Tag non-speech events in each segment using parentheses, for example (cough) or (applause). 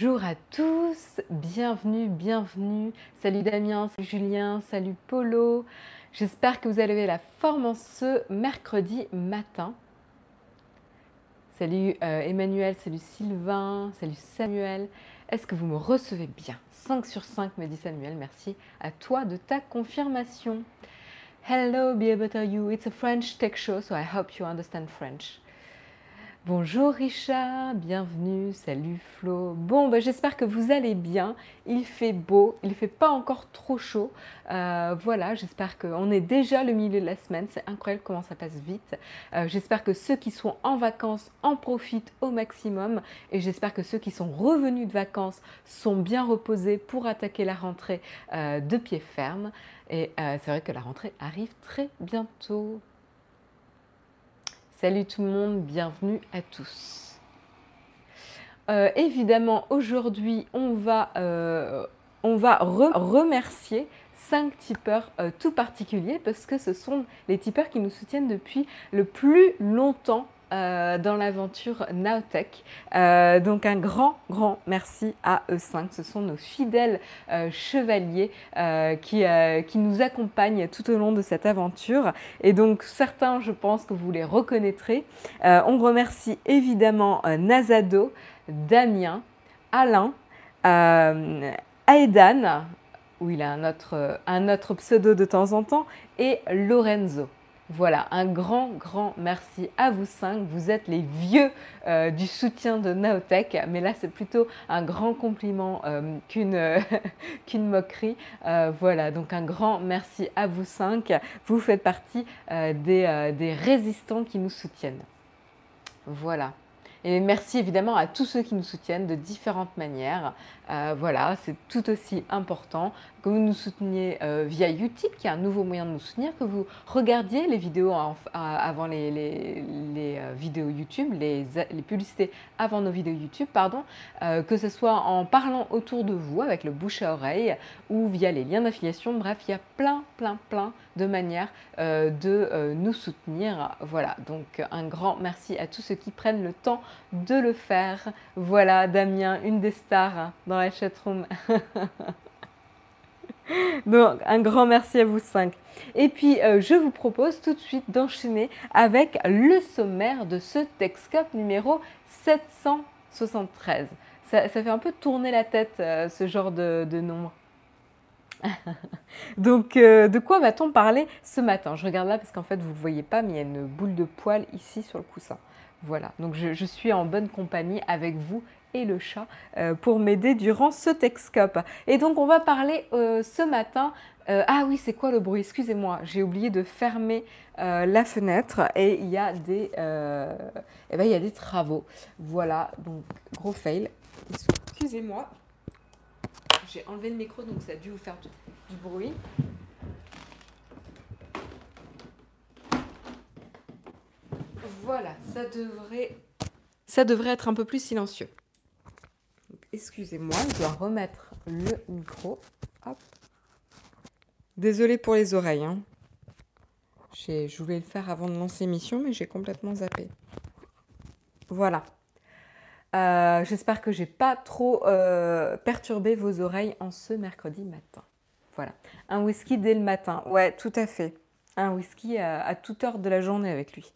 Bonjour à tous, bienvenue, bienvenue. Salut Damien, salut Julien, salut Polo. J'espère que vous avez la forme en ce mercredi matin. Salut euh, Emmanuel, salut Sylvain, salut Samuel. Est-ce que vous me recevez bien? 5 sur 5 me dit Samuel, merci à toi de ta confirmation. Hello, be able to you. It's a French tech show, so I hope you understand French. Bonjour Richard, bienvenue, salut Flo. Bon, ben, j'espère que vous allez bien. Il fait beau, il ne fait pas encore trop chaud. Euh, voilà, j'espère qu'on est déjà le milieu de la semaine. C'est incroyable comment ça passe vite. Euh, j'espère que ceux qui sont en vacances en profitent au maximum. Et j'espère que ceux qui sont revenus de vacances sont bien reposés pour attaquer la rentrée euh, de pied ferme. Et c'est vrai que la rentrée arrive très bientôt. Salut tout le monde, bienvenue à tous. Euh, évidemment, aujourd'hui, on va, euh, remercier cinq tipeurs euh, tout particuliers parce que ce sont les tipeurs qui nous soutiennent depuis le plus longtemps euh, dans l'aventure Naotech. Euh, donc un grand, grand merci à E5. Ce sont nos fidèles euh, chevaliers qui, qui, nous accompagnent tout au long de cette aventure. Et donc certains, je pense que vous les reconnaîtrez. on remercie évidemment Nazado, Damien, Alain, Aedan, où il a un autre, un autre pseudo de temps en temps, et Lorenzo. Voilà, un grand, grand merci à vous cinq. Vous êtes les vieux euh, du soutien de Naotech, mais là c'est plutôt un grand compliment euh, qu'une (laughs) moquerie. Euh, voilà, donc un grand merci à vous cinq. Vous faites partie des, résistants qui nous soutiennent. Voilà. Et merci évidemment à tous ceux qui nous soutiennent de différentes manières. Voilà, c'est tout aussi important que vous nous souteniez euh, via Utip, qui est un nouveau moyen de nous soutenir, que vous regardiez les vidéos avant les, euh, vidéos YouTube, les, publicités avant nos vidéos YouTube, pardon, que ce soit en parlant autour de vous avec le bouche à oreille ou via les liens d'affiliation. Bref, il y a plein, plein, plein de manières de nous soutenir. Voilà, donc un grand merci à tous ceux qui prennent le temps de le faire. Voilà, Damien, une des stars dans la chatroom. (laughs) (laughs) Donc, un grand merci à vous cinq. Et puis, euh, je vous propose tout de suite d'enchaîner avec le sommaire de ce Texcop numéro 773. Ça, fait un peu tourner la tête, euh, ce genre de, de nombre. (laughs) Donc, euh, de quoi va-t-on parler ce matin? Je regarde là parce qu'en fait, vous ne voyez pas, mais il y a une boule de poils ici sur le coussin. Voilà, donc je, suis en bonne compagnie avec vous et le chat euh, pour m'aider durant ce Texcope. Et donc on va parler euh, ce matin. Euh, ah oui, c'est quoi le bruit? Excusez-moi, j'ai oublié de fermer la fenêtre et il y a des, eh ben, il y a des travaux. Voilà, donc gros fail. Excusez-moi, j'ai enlevé le micro donc ça a dû vous faire du bruit. Voilà, ça devrait, ça devrait être un peu plus silencieux. Excusez-moi, je dois remettre le micro. Désolée pour les oreilles. Hein. Je voulais le faire avant de lancer l'émission, mais j'ai complètement zappé. Voilà. Euh, j'espère que j'ai pas trop euh, perturbé vos oreilles en ce mercredi matin. Voilà. Un whisky dès le matin. Ouais, tout à fait un whisky à, toute heure de la journée avec lui.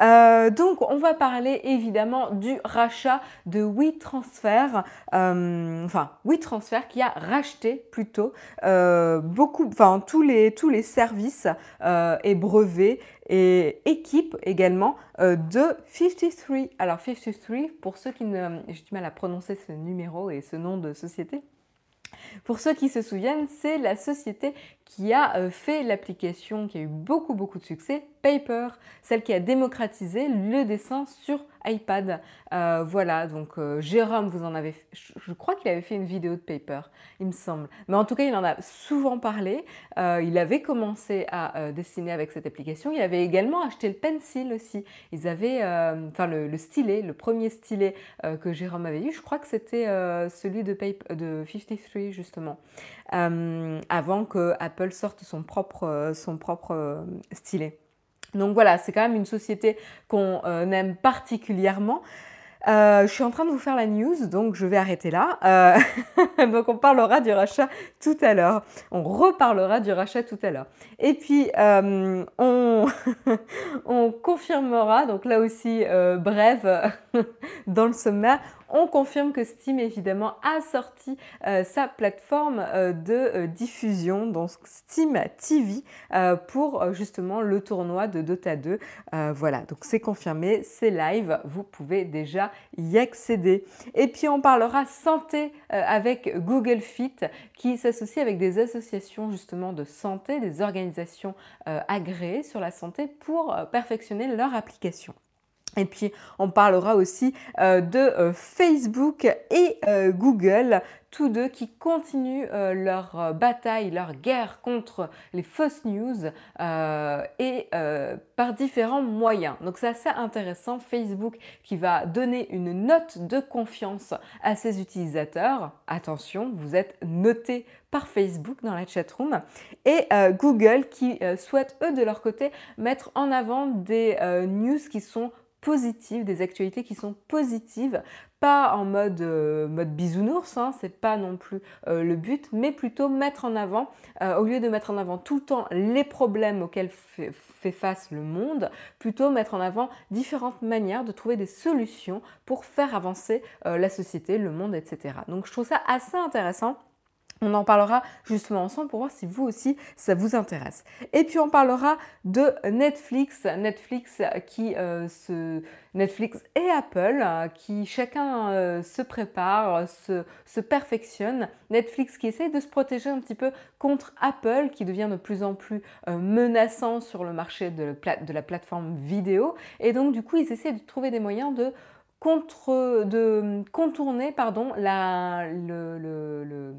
Euh, donc, on va parler évidemment du rachat de WeTransfer, euh, enfin WeTransfer qui a racheté plutôt euh, beaucoup, enfin tous les tous les services et brevets et équipes également de 53. Alors 53, pour ceux qui ne, j'ai du mal à prononcer ce numéro et ce nom de société. Pour ceux qui se souviennent, c'est la société qui a euh, fait l'application qui a eu beaucoup beaucoup de succès, Paper, celle qui a démocratisé le dessin sur iPad. Euh, voilà, donc euh, Jérôme, vous en avez, je crois qu'il avait fait une vidéo de Paper, il me semble. Mais en tout cas, il en a souvent parlé. il avait commencé à dessiner avec cette application. Il avait également acheté le pencil aussi. Ils avaient, enfin le, stylet, le premier stylet que Jérôme avait eu, je crois que c'était celui de, Paper, de 53 justement. avant que Apple sorte son propre, euh, son propre euh, stylet. Donc voilà, c'est quand même une société qu'on euh, aime particulièrement. Euh, je suis en train de vous faire la news, donc je vais arrêter là. Euh, (laughs) donc on parlera du rachat tout à l'heure. On reparlera du rachat tout à l'heure. Et puis on, (laughs) on confirmera, donc là aussi brève (laughs) dans le sommaire, on confirme que Steam évidemment a sorti euh, sa plateforme euh, de euh, diffusion, donc Steam TV, pour justement le tournoi de Dota 2. voilà, donc c'est confirmé, c'est live, vous pouvez déjà y accéder. Et puis on parlera santé avec Google Fit qui s'associe avec des associations justement de santé, des organisations agréées sur la santé pour perfectionner leur application. Et puis, on parlera aussi euh, de euh, Facebook et euh, Google, tous deux qui continuent leur bataille, leur guerre contre les fausses news et par différents moyens. Donc, c'est assez intéressant. Facebook qui va donner une note de confiance à ses utilisateurs. Attention, vous êtes noté par Facebook dans la chatroom. Et Google qui souhaite, eux, de leur côté, mettre en avant des news qui sont positives, des actualités qui sont positives, pas en mode, euh, mode bisounours, hein, c'est pas non plus euh, le but, mais plutôt mettre en avant, euh, au lieu de mettre en avant tout le temps les problèmes auxquels fait, fait face le monde, plutôt mettre en avant différentes manières de trouver des solutions pour faire avancer la société, le monde, etc. Donc je trouve ça assez intéressant. On en parlera justement ensemble pour voir si vous aussi ça vous intéresse. Et puis on parlera de Netflix, Netflix qui euh, Netflix et Apple qui chacun euh, se prépare, se, perfectionne. Netflix qui essaye de se protéger un petit peu contre Apple qui devient de plus en plus euh, menaçant sur le marché de, la plateforme vidéo. Et donc du coup ils essaient de trouver des moyens de contourner pardon, le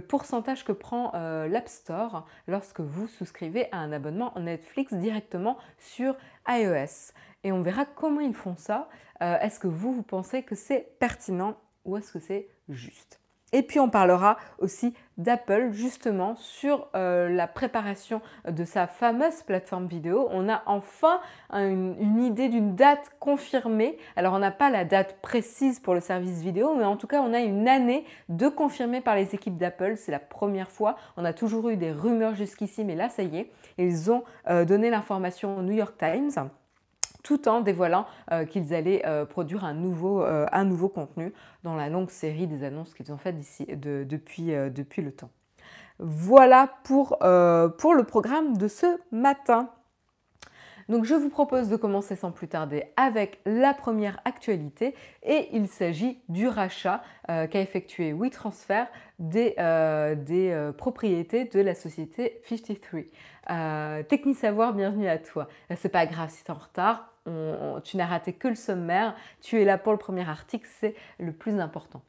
pourcentage que prend euh, l'App Store lorsque vous souscrivez à un abonnement Netflix directement sur iOS. Et on verra comment ils font ça. Euh, est-ce que vous, vous pensez que c'est pertinent ou est-ce que c'est juste? Et puis on parlera aussi d'Apple justement sur euh, la préparation de sa fameuse plateforme vidéo. On a enfin une, idée d'une date confirmée. Alors on n'a pas la date précise pour le service vidéo, mais en tout cas on a une année de confirmée par les équipes d'Apple. C'est la première fois. On a toujours eu des rumeurs jusqu'ici, mais là ça y est, ils ont euh, donné l'information au New York Times tout en dévoilant euh, qu'ils allaient euh, produire un nouveau, euh, un nouveau contenu dans la longue série des annonces qu'ils ont faites depuis, depuis le temps. Voilà pour, pour le programme de ce matin. Donc je vous propose de commencer sans plus tarder avec la première actualité et il s'agit du rachat qu'a effectué WeTransfer des, des propriétés de la société 53. Technique Savoir, bienvenue à toi. C'est pas grave si tu es en retard, tu n'as raté que le sommaire, tu es là pour le premier article, c'est le plus important.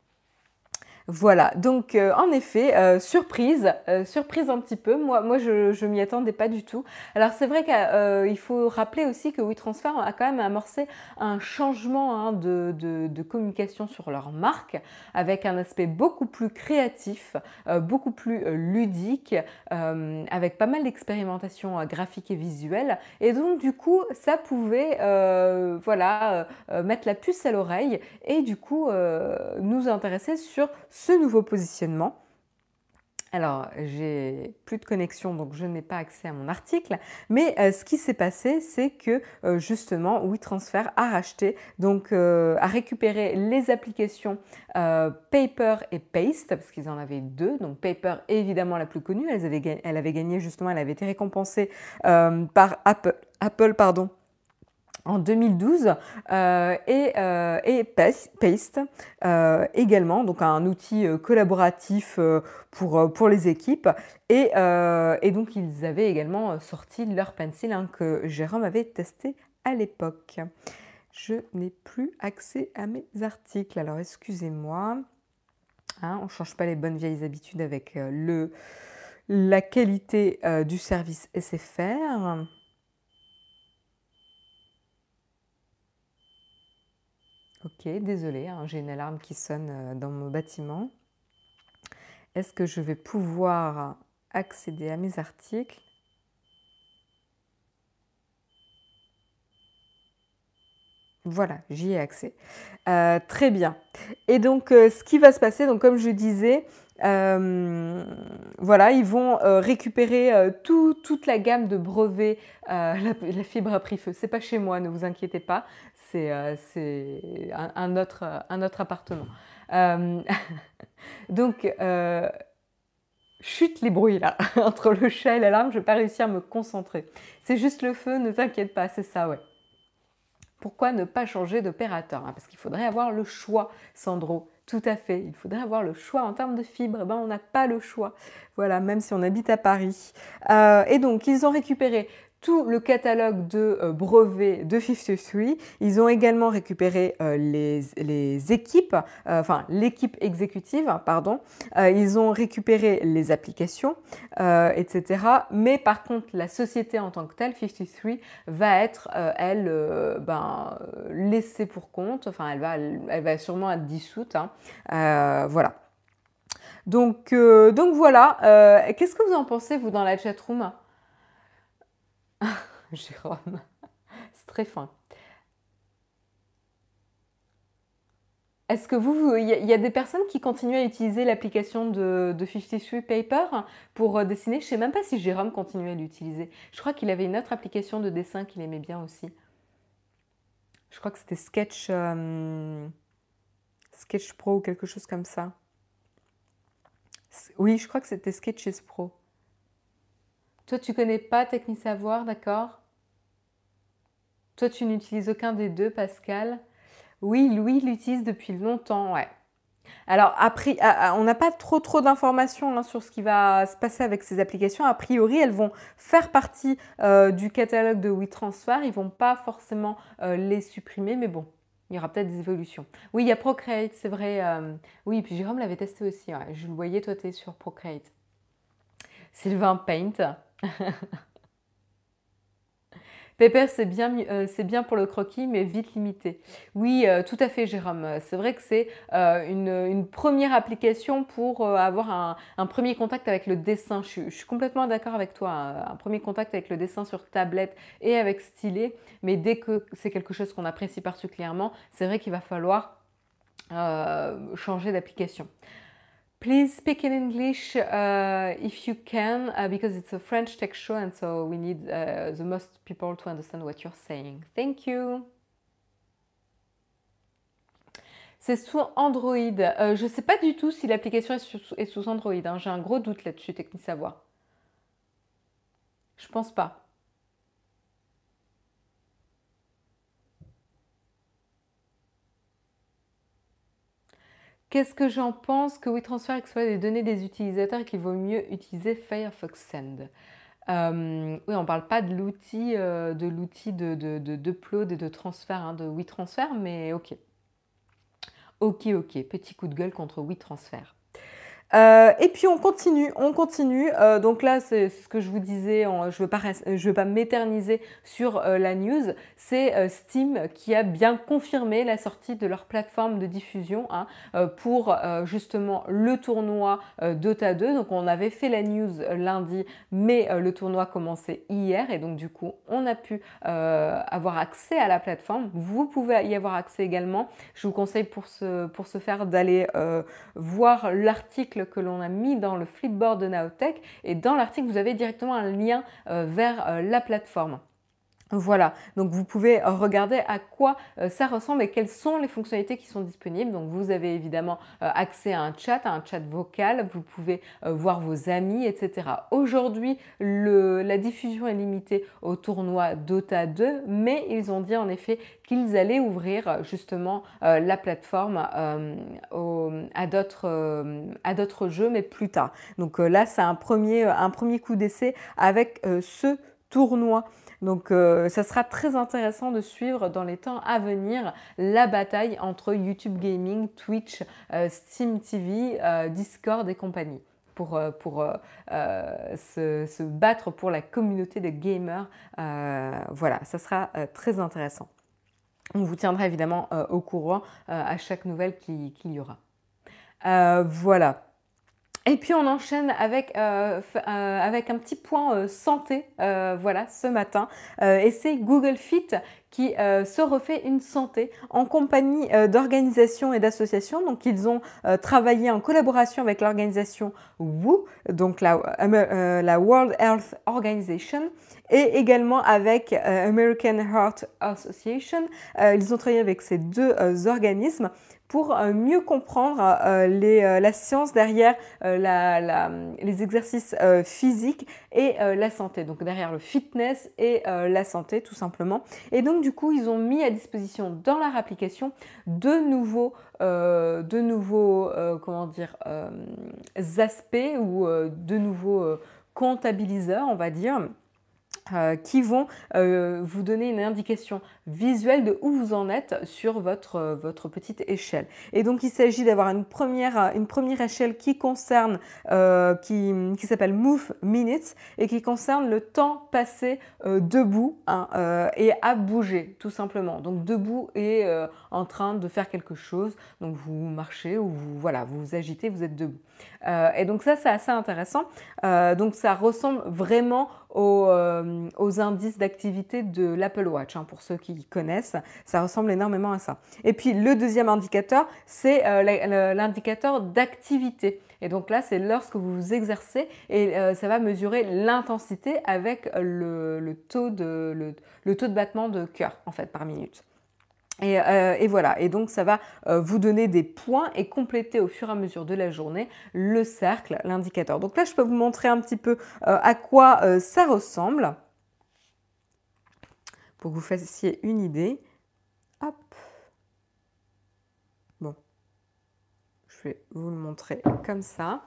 Voilà, donc euh, en effet, euh, surprise, euh, surprise un petit peu. Moi, moi je, je m'y attendais pas du tout. Alors c'est vrai qu'il faut rappeler aussi que WeTransfer a quand même amorcé un changement hein, de, de, communication sur leur marque, avec un aspect beaucoup plus créatif, beaucoup plus ludique, avec pas mal d'expérimentation graphique et visuelle. Et donc du coup, ça pouvait, voilà, mettre la puce à l'oreille et du coup nous intéresser sur ce nouveau positionnement. Alors, j'ai plus de connexion, donc je n'ai pas accès à mon article. Mais euh, ce qui s'est passé, c'est que euh, justement, WeTransfer a racheté, donc euh, a récupéré les applications Paper et Paste, parce qu'ils en avaient deux. Donc Paper est évidemment la plus connue. Elle avait, elle avait gagné justement, elle avait été récompensée par Apple, Apple pardon, en 2012 euh, et, euh, Paste euh, également, donc un outil collaboratif pour, pour les équipes. Et, et, donc ils avaient également sorti leur pencil hein, que Jérôme avait testé à l'époque. Je n'ai plus accès à mes articles, alors excusez-moi. Hein, on ne change pas les bonnes vieilles habitudes avec le, la qualité du service SFR. Ok, désolé, hein, j'ai une alarme qui sonne euh, dans mon bâtiment. Est-ce que je vais pouvoir accéder à mes articles? Voilà, j'y ai accès. Euh, très bien. Et donc, euh, ce qui va se passer, donc comme je disais, euh, voilà, ils vont récupérer toute la gamme de brevets. La, fibre a pris feu. C'est pas chez moi, ne vous inquiétez pas. C'est un, autre, un autre appartement. (laughs) donc, chute les bruits là, (laughs) entre le chat et l'alarme, je vais pas réussir à me concentrer. C'est juste le feu, ne t'inquiète pas, c'est ça, ouais. Pourquoi ne pas changer d'opérateur hein, Parce qu'il faudrait avoir le choix, Sandro. Tout à fait, il faudrait avoir le choix en termes de fibres. Ben, on n'a pas le choix. Voilà, même si on habite à Paris. Euh, et donc, ils ont récupéré tout le catalogue de euh, brevets de 53. Ils ont également récupéré euh, les, équipes, euh, enfin l'équipe exécutive, pardon. ils ont récupéré les applications, etc. Mais par contre, la société en tant que telle, 53, va être, elle, ben, laissée pour compte. Enfin, elle va, sûrement être dissoute. Hein. voilà. Donc, donc voilà. Qu'est-ce que vous en pensez, vous, dans la chatroom? (laughs) Jérôme, c'est très fin. Est-ce que vous, il y, a des personnes qui continuent à utiliser l'application de, de 53 Paper pour euh, dessiner? Je ne sais même pas si Jérôme continue à l'utiliser. Je crois qu'il avait une autre application de dessin qu'il aimait bien aussi. Je crois que c'était Sketch, euh, Sketch Pro ou quelque chose comme ça. Oui, je crois que c'était Sketches Pro. Toi, tu connais pas Technisavoir, d'accord? Toi, tu n'utilises aucun des deux, Pascal Oui, Louis l'utilise depuis longtemps, ouais. Alors, après, on n'a pas trop trop d'informations hein, sur ce qui va se passer avec ces applications. A priori, elles vont faire partie euh, du catalogue de WeTransfer. Ils vont pas forcément euh, les supprimer, mais bon, il y aura peut-être des évolutions. Oui, il y a Procreate, c'est vrai. Euh, oui, puis Jérôme l'avait testé aussi. Je le voyais, toi, tu es sur Procreate. Sylvain Paint. (laughs) Pepper, c'est bien, euh, bien pour le croquis, mais vite limité. Oui, euh, tout à fait, Jérôme. C'est vrai que c'est euh, une, première application pour avoir un, premier contact avec le dessin. Je, suis complètement d'accord avec toi. Un, premier contact avec le dessin sur tablette et avec stylet. Mais dès que c'est quelque chose qu'on apprécie particulièrement, c'est vrai qu'il va falloir changer d'application. Please speak in English uh, if you can, uh, because it's a French tech show and so we need uh, the most people to understand what you're saying. Thank you. C'est sous Android. Euh, je ne sais pas du tout si l'application est, sous Android. Hein. J'ai un gros doute là-dessus, Technique Savoir. Je pense pas. Qu'est-ce que j'en pense que WeTransfer exploite les données des utilisateurs et qu'il vaut mieux utiliser Firefox Send? Euh, oui, on ne parle pas de l'outil euh, de l'outil de, de, et de transfert hein, de WeTransfer, mais ok. Ok, ok, petit coup de gueule contre WeTransfer. Euh, et puis on continue, on continue. Euh, donc là, c'est ce que je vous disais, je ne veux pas, m'éterniser sur euh, la news. C'est Steam qui a bien confirmé la sortie de leur plateforme de diffusion hein, pour justement le tournoi Dota 2. Donc on avait fait la news lundi, mais le tournoi commençait hier et donc du coup on a pu avoir accès à la plateforme. Vous pouvez y avoir accès également. Je vous conseille pour pour ce faire d'aller voir l'article que l'on a mis dans le flipboard de Naotech et dans l'article vous avez directement un lien euh, vers euh, la plateforme. Voilà, donc vous pouvez regarder à quoi euh, ça ressemble et quelles sont les fonctionnalités qui sont disponibles. Donc vous avez évidemment euh, accès à un chat, à un chat vocal, vous pouvez euh, voir vos amis, etc. Aujourd'hui, la diffusion est limitée au tournoi Dota 2, mais ils ont dit en effet qu'ils allaient ouvrir justement la plateforme à d'autres jeux, mais plus tard. Donc là, c'est un premier, un premier coup d'essai avec ce tournoi. Donc euh, ça sera très intéressant de suivre dans les temps à venir la bataille entre YouTube Gaming, Twitch, euh, Steam TV, euh, Discord et compagnie pour, se, battre pour la communauté des gamers. voilà, ça sera très intéressant. On vous tiendra évidemment au courant à chaque nouvelle qu'il y aura. voilà. Et puis on enchaîne avec, euh, euh, avec un petit point euh, santé, voilà, ce matin. et c'est Google Fit qui se refait une santé en compagnie d'organisations et d'associations. Donc ils ont travaillé en collaboration avec l'organisation WHO, donc la, la, World Health Organization, et également avec American Heart Association. ils ont travaillé avec ces deux organismes pour euh, mieux comprendre euh, euh, la science derrière les exercices physiques et la santé. Donc derrière le fitness et la santé tout simplement. Et donc du coup ils ont mis à disposition dans leur application de nouveaux, de nouveaux comment dire, aspects ou de nouveaux comptabiliseurs on va dire euh, qui vont euh, vous donner une indication visuelle de où vous en êtes sur votre, euh, votre petite échelle. Et donc il s'agit d'avoir une première, une première échelle qui concerne, qui, qui s'appelle Move Minutes et qui concerne le temps passé debout hein, et à bouger tout simplement. Donc debout et en train de faire quelque chose. Donc vous marchez ou vous, voilà, vous vous agitez, vous êtes debout. Et donc ça c'est assez intéressant. donc ça ressemble vraiment euh, aux, indices d'activité de l'Apple Watch, hein, pour ceux qui connaissent. Ça ressemble énormément à ça. Et puis le deuxième indicateur, c'est euh, l'indicateur d'activité. Et donc là, c'est lorsque vous vous exercez et euh, ça va mesurer l'intensité avec le, taux de, le, taux de battement de cœur en fait par minute. Euh, et, voilà, et donc ça va euh, vous donner des points et compléter au fur et à mesure de la journée le cercle, l'indicateur. Donc là, je peux vous montrer un petit peu euh, à quoi ça ressemble pour que vous fassiez une idée. Hop. Bon, je vais vous le montrer comme ça.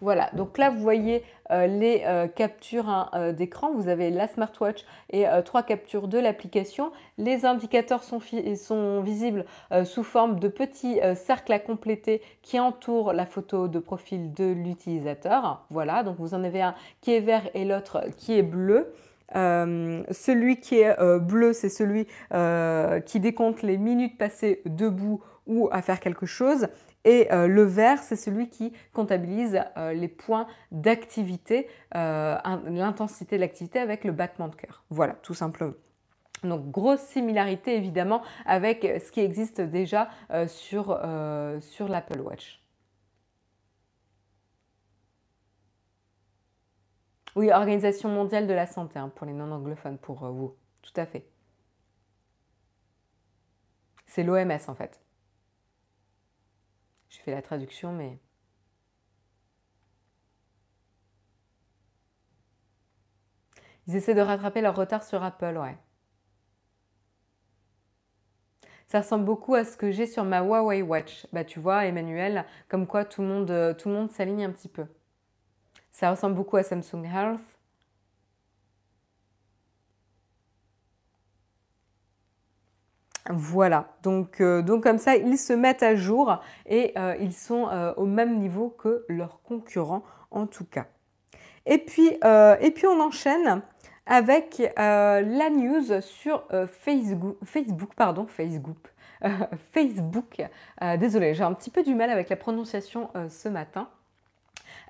Voilà, donc là vous voyez euh, les euh, captures hein, euh, d'écran. Vous avez la smartwatch et trois captures de l'application. Les indicateurs sont, sont visibles sous forme de petits cercles à compléter qui entourent la photo de profil de l'utilisateur. Voilà, donc vous en avez un qui est vert et l'autre qui est bleu. celui qui est bleu, c'est celui qui décompte les minutes passées debout ou à faire quelque chose. Et euh, le vert, c'est celui qui comptabilise euh, les points d'activité, euh, l'intensité de l'activité avec le battement de cœur. Voilà, tout simplement. Donc grosse similarité évidemment avec ce qui existe déjà sur, sur l'Apple Watch. Oui, Organisation mondiale de la santé hein, pour les non-anglophones, pour vous. Tout à fait. C'est l'OMS en fait. J'ai fait la traduction, mais... Ils essaient de rattraper leur retard sur Apple, ouais. Ça ressemble beaucoup à ce que j'ai sur ma Huawei Watch. Bah tu vois, Emmanuel, comme quoi tout le monde, tout le monde s'aligne un petit peu. Ça ressemble beaucoup à Samsung Health. Voilà, donc, euh, donc comme ça, ils se mettent à jour et euh, ils sont euh, au même niveau que leurs concurrents en tout cas. Et puis, on enchaîne avec la news sur Facebook, Facebook, pardon, Facebook. (laughs) Facebook. désolé, j'ai un petit peu du mal avec la prononciation ce matin.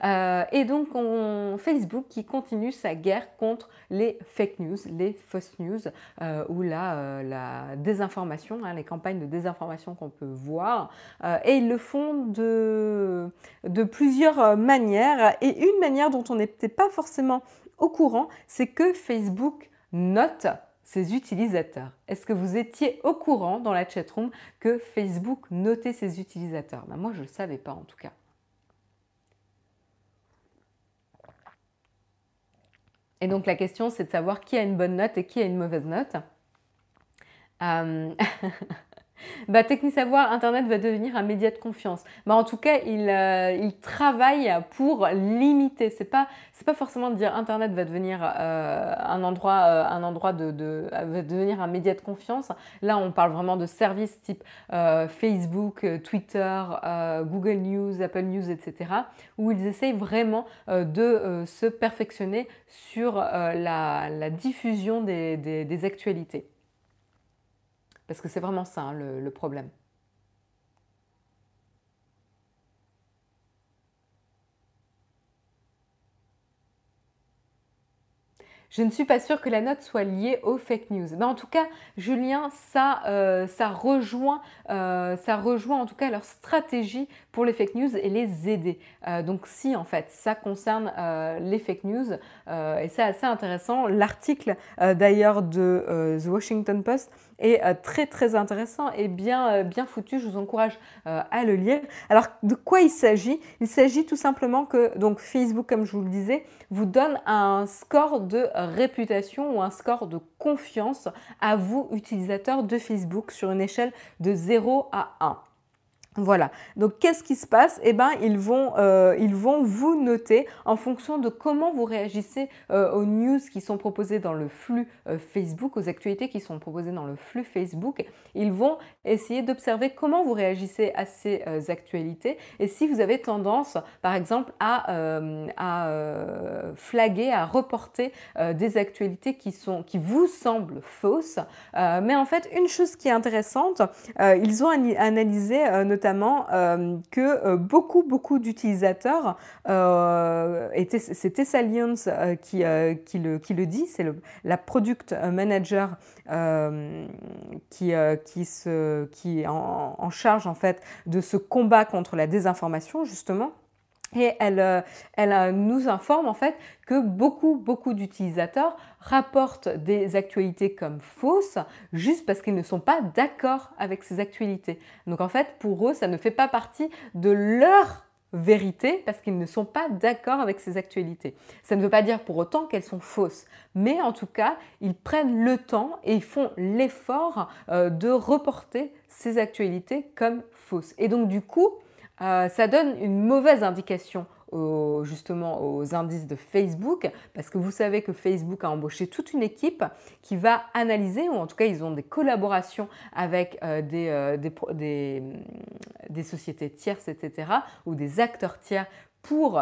Euh, et donc, on, Facebook qui continue sa guerre contre les fake news, les fausses news, euh, ou la, euh, la désinformation, hein, les campagnes de désinformation qu'on peut voir. et ils le font de, de plusieurs manières. Et une manière dont on n'était pas forcément au courant, c'est que Facebook note ses utilisateurs. Est-ce que vous étiez au courant dans la chatroom que Facebook notait ses utilisateurs? Ben Moi, je ne le savais pas en tout cas. Et donc la question, c'est de savoir qui a une bonne note et qui a une mauvaise note. Euh, (laughs) (laughs) bah, Technique Savoir, Internet va devenir un média de confiance. Bah, en tout cas, il, euh, il travaille pour limiter. C'est pas, pas forcément de dire Internet va devenir euh, un endroit, euh, de, va devenir un média de confiance. Là, on parle vraiment de services type Facebook, Twitter, Google News, Apple News, etc., où ils essayent vraiment de se perfectionner sur la, diffusion des actualités. Parce que c'est vraiment ça hein, le, problème. Je ne suis pas sûre que la note soit liée aux fake news. Mais en tout cas, Julien, ça, euh, ça, rejoint, euh, ça rejoint en tout cas leur stratégie pour les fake news et les aider. Euh, donc si en fait ça concerne les fake news, et c'est assez intéressant, l'article d'ailleurs de The Washington Post est très très intéressant et bien, bien foutu. Je vous encourage à le lire. Alors de quoi il s'agit? Il s'agit tout simplement que donc Facebook, comme je vous le disais, vous donne un score de réputation ou un score de confiance à vous, utilisateurs de Facebook, sur une échelle de 0 à 1. Voilà. Donc, qu'est-ce qui se passe? Eh bien, ils vont, euh, ils vont vous noter en fonction de comment vous réagissez euh, aux news qui sont proposées dans le flux euh, Facebook, aux actualités qui sont proposées dans le flux Facebook. Ils vont essayer d'observer comment vous réagissez à ces actualités et si vous avez tendance, par exemple, à, flaguer, à reporter des actualités qui, qui vous semblent fausses. mais en fait, une chose qui est intéressante, ils ont analysé notamment euh, que euh, beaucoup, beaucoup d'utilisateurs, euh, c'est Tessa Lyons qui, qui, le, qui le dit, c'est la product manager qui, qui, se, qui est en, charge en fait de ce combat contre la désinformation justement. Et elle, elle, nous informe en fait que beaucoup, beaucoup d'utilisateurs rapportent des actualités comme fausses juste parce qu'ils ne sont pas d'accord avec ces actualités. Donc en fait, pour eux, ça ne fait pas partie de leur vérité parce qu'ils ne sont pas d'accord avec ces actualités. Ça ne veut pas dire pour autant qu'elles sont fausses, mais en tout cas, ils prennent le temps et ils font l'effort euh, de reporter ces actualités comme fausses. Et donc du coup, euh, ça donne une mauvaise indication justement aux indices de Facebook, parce que vous savez que Facebook a embauché toute une équipe qui va analyser, ou en tout cas ils ont des collaborations avec euh, euh, des, des, sociétés tierces, etc., ou des acteurs tiers pour,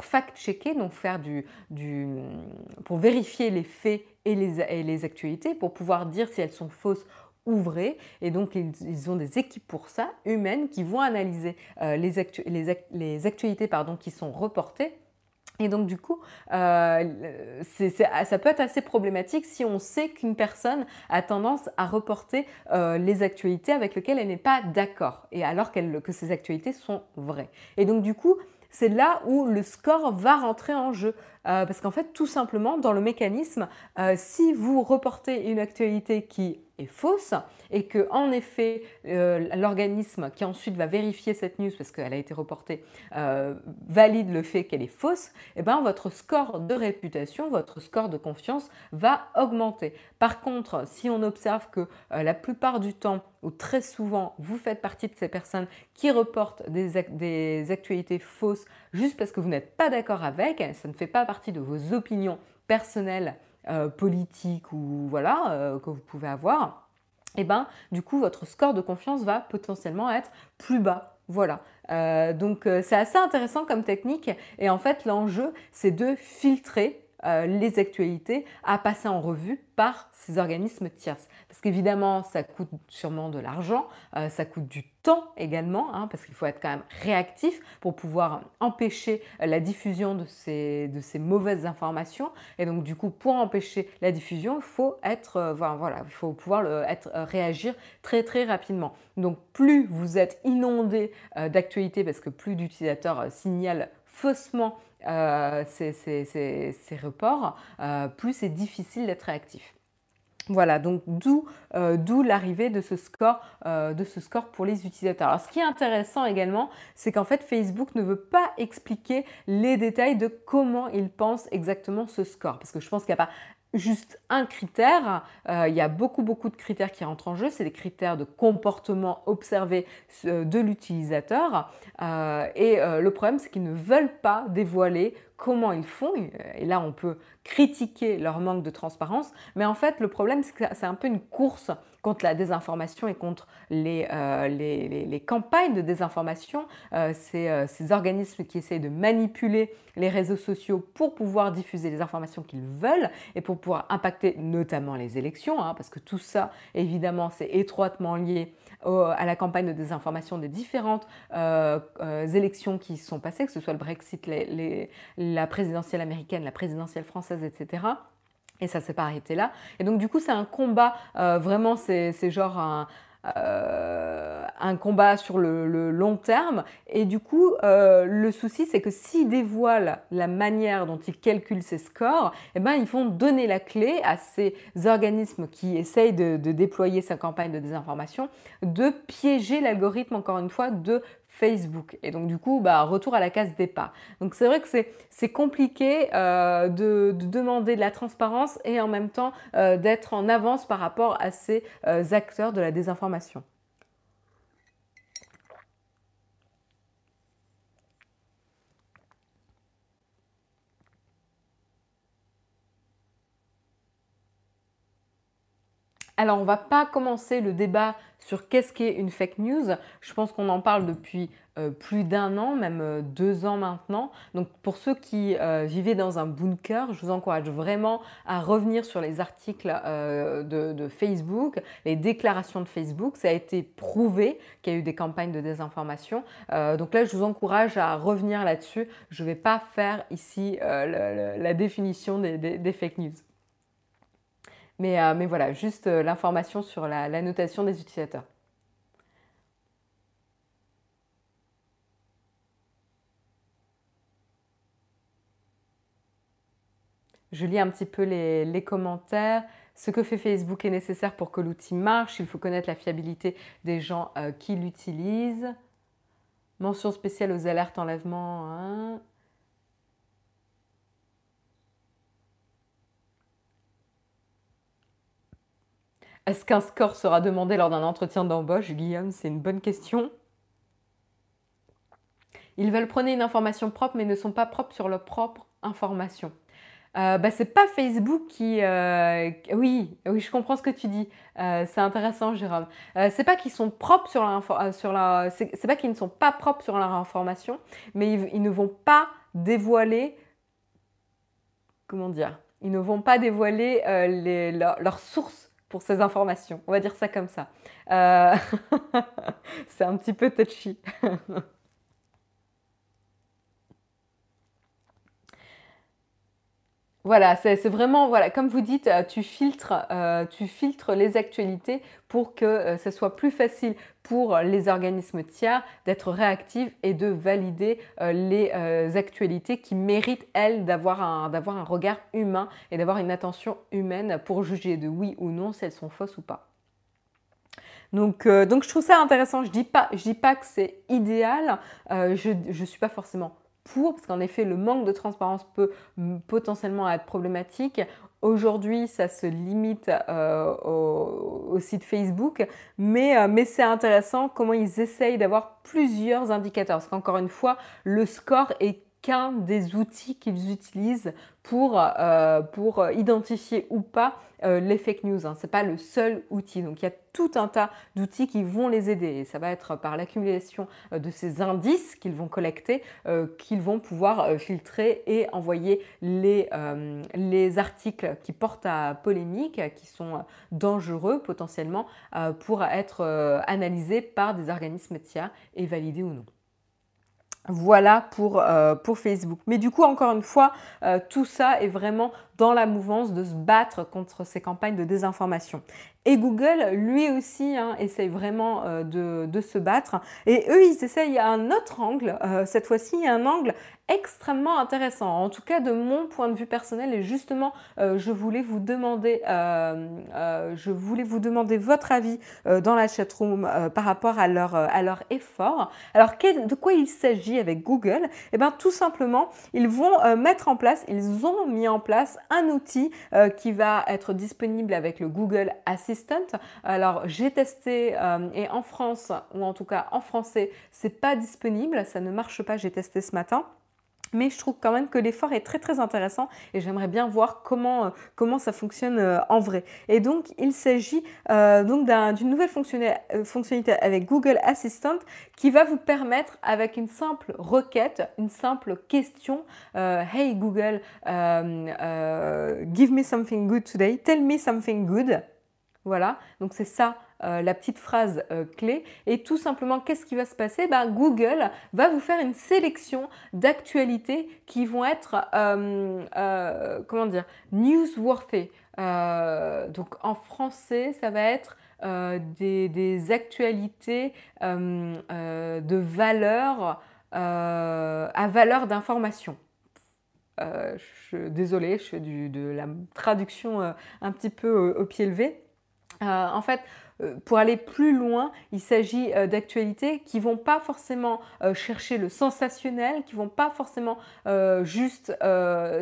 fact-checker, donc faire du, du, pour vérifier les faits et les actualités, pour pouvoir dire si elles sont fausses ouvrés. Et donc, ils, ont des équipes pour ça, humaines, qui vont analyser euh, les, les, actualités pardon, qui sont reportées. Et donc du coup, euh, ça peut être assez problématique si on sait qu'une personne a tendance à reporter euh, les actualités avec lesquelles elle n'est pas d'accord, et alors que ces actualités sont vraies. Et donc du coup, c'est là où le score va rentrer en jeu. parce qu'en fait, tout simplement, dans le mécanisme, si vous reportez une actualité qui est fausse et que en effet euh, l'organisme qui ensuite va vérifier cette news parce qu'elle a été reportée euh, valide le fait qu'elle est fausse, et eh ben votre score de réputation, votre score de confiance va augmenter. Par contre, si on observe que euh, la plupart du temps ou très souvent vous faites partie de ces personnes qui reportent des, des actualités fausses juste parce que vous n'êtes pas d'accord avec, ça ne fait pas partie de vos opinions personnelles euh, politique ou voilà euh, que vous pouvez avoir, et eh ben du coup votre score de confiance va potentiellement être plus bas. Voilà. Euh, donc c'est assez intéressant comme technique et en fait l'enjeu c'est de filtrer euh, les actualités à passer en revue par ces organismes tierces. Parce qu'évidemment, ça coûte sûrement de l'argent, euh, ça coûte du temps également, hein, parce qu'il faut être quand même réactif pour pouvoir empêcher la diffusion de ces, de ces mauvaises informations. Et donc, du coup, pour empêcher la diffusion, il faut être, euh, voilà, il faut pouvoir être, réagir très très rapidement. Donc, plus vous êtes inondé d'actualités, parce que plus d'utilisateurs signalent faussement euh, ces, reports, euh, plus c'est difficile d'être réactif. Voilà, donc d'où euh, l'arrivée de, ce score, de ce score pour les utilisateurs. Alors ce qui est intéressant également, c'est qu'en fait Facebook ne veut pas expliquer les détails de comment il pense exactement ce score. Parce que je pense qu'il n'y a pas juste un critère. Euh, il y a beaucoup, beaucoup de critères qui rentrent en jeu. C'est les critères de comportement observé euh, de l'utilisateur. Euh, et le problème, c'est qu'ils ne veulent pas dévoiler comment ils font. Et là, on peut critiquer leur manque de transparence. Mais en fait, le problème, c'est que c'est un peu une course contre la désinformation et contre les, les, campagnes de désinformation, ces, ces, organismes qui essayent de manipuler les réseaux sociaux pour pouvoir diffuser les informations qu'ils veulent et pour pouvoir impacter notamment les élections, hein, parce que tout ça, évidemment, c'est étroitement lié à la campagne de désinformation des différentes euh, euh, élections qui sont passées, que ce soit le Brexit, la présidentielle américaine, la présidentielle française, etc. Et ça s'est pas arrêté là. Et donc du coup, c'est un combat, euh, vraiment, c'est genre un, euh, un combat sur le, long terme. Et du coup, euh, le souci, c'est que s'ils dévoilent la manière dont ils calculent ces scores, eh ben, ils vont donner la clé à ces organismes qui essayent de, de déployer sa campagne de désinformation de piéger l'algorithme, encore une fois, de Facebook. Et donc du coup, bah, retour à la case départ. Donc c'est vrai que c'est compliqué euh, de, demander de la transparence et en même temps euh, d'être en avance par rapport à ces euh, acteurs de la désinformation. Alors, on va pas commencer le débat sur qu'est-ce qu'est une fake news. Je pense qu'on en parle depuis euh, plus d'un an, même euh, deux ans maintenant. Donc, pour ceux qui euh, vivaient dans un bunker, je vous encourage vraiment à revenir sur les articles de, Facebook, les déclarations de Facebook. Ça a été prouvé qu'il y a eu des campagnes de désinformation. donc là, je vous encourage à revenir là-dessus. Je ne vais pas faire ici la, définition des fake news. Euh, mais, voilà, juste euh, l'information sur la, notation des utilisateurs. Je lis un petit peu les, commentaires. Ce que fait Facebook est nécessaire pour que l'outil marche. Il faut connaître la fiabilité des gens euh, qui l'utilisent. Mention spéciale aux alertes enlèvement. Hein. Est-ce qu'un score sera demandé lors d'un entretien d'embauche? Guillaume, c'est une bonne question. Ils veulent prôner une information propre mais ne sont pas propres sur leur propre information. Euh, bah, c'est pas Facebook qui. Euh, oui, oui, je comprends ce que tu dis. Euh, c'est intéressant, Jérôme. Euh, c'est pas qu'ils sont propres sur la, sur c'est pas qu'ils ne sont pas propres sur leur information, mais ils, ne vont pas dévoiler. Comment dire Ils ne vont pas dévoiler leurs sources pour ces informations. On va dire ça comme ça. Euh, (laughs) c'est un petit peu touchy. (laughs) Voilà, c'est vraiment, voilà, comme vous dites, euh, tu filtres, euh, tu filtres les actualités pour que euh, ce soit plus facile pour les organismes tiers d'être réactifs et de valider les actualités qui méritent, elles, d'avoir un, regard humain et d'avoir une attention humaine pour juger de oui ou non si elles sont fausses ou pas. Donc, je trouve ça intéressant. Je ne je dis pas que c'est idéal. je ne suis pas forcément pour, parce qu'en effet, le manque de transparence peut potentiellement être problématique. Aujourd'hui, ça se limite euh, au, site Facebook, euh, mais c'est intéressant comment ils essayent d'avoir plusieurs indicateurs. Parce qu'encore une fois, le score est qu'un des outils qu'ils utilisent pour, euh, pour identifier ou pas euh, les fake news. Hein. Ce n'est pas le seul outil. Donc il y a tout un tas d'outils qui vont les aider. Et ça va être par l'accumulation euh, de ces indices qu'ils vont collecter qu'ils vont pouvoir filtrer et envoyer les, les articles qui portent à polémique, qui sont dangereux potentiellement, pour être analysés par des organismes tiers et validés ou non. Voilà pour, euh, pour, Facebook. Mais du coup, encore une fois, euh, tout ça est vraiment dans la mouvance de se battre contre ces campagnes de désinformation. Et Google, lui aussi, hein, essaye vraiment euh, de, se battre. Et eux, ils essayent un autre angle. Euh, cette fois-ci, un angle extrêmement intéressant. En tout cas, de mon point de vue personnel. Et justement, euh, je voulais vous demander, je voulais vous demander votre avis dans la chatroom par rapport à leur, à leur effort. Alors, de quoi il s'agit avec Google? Eh bien, tout simplement, ils vont mettre en place, ils ont mis en place un outil qui va être disponible avec le Google Assistant alors j'ai testé euh, et en France, ou en tout cas en français, c'est pas disponible, ça ne marche pas, j'ai testé ce matin. Mais je trouve quand même que l'effort est très très intéressant et j'aimerais bien voir comment, comment ça fonctionne en vrai. Et donc il s'agit donc d'une nouvelle fonctionnalité avec Google Assistant qui va vous permettre avec une simple requête, une simple question, Hey Google, give me something good today, tell me something good. Voilà, donc c'est ça euh, la petite phrase euh, clé. Et tout simplement, qu'est-ce qui va se passer? Ben, Google va vous faire une sélection d'actualités qui vont être, euh, comment dire, newsworthy. donc en français, ça va être des, actualités de valeur à valeur d'information. désolée, je fais de la traduction un petit peu au pied levé. Euh, en fait, euh, pour aller plus loin, il s'agit euh, d'actualités qui vont pas forcément chercher le sensationnel, qui vont pas forcément juste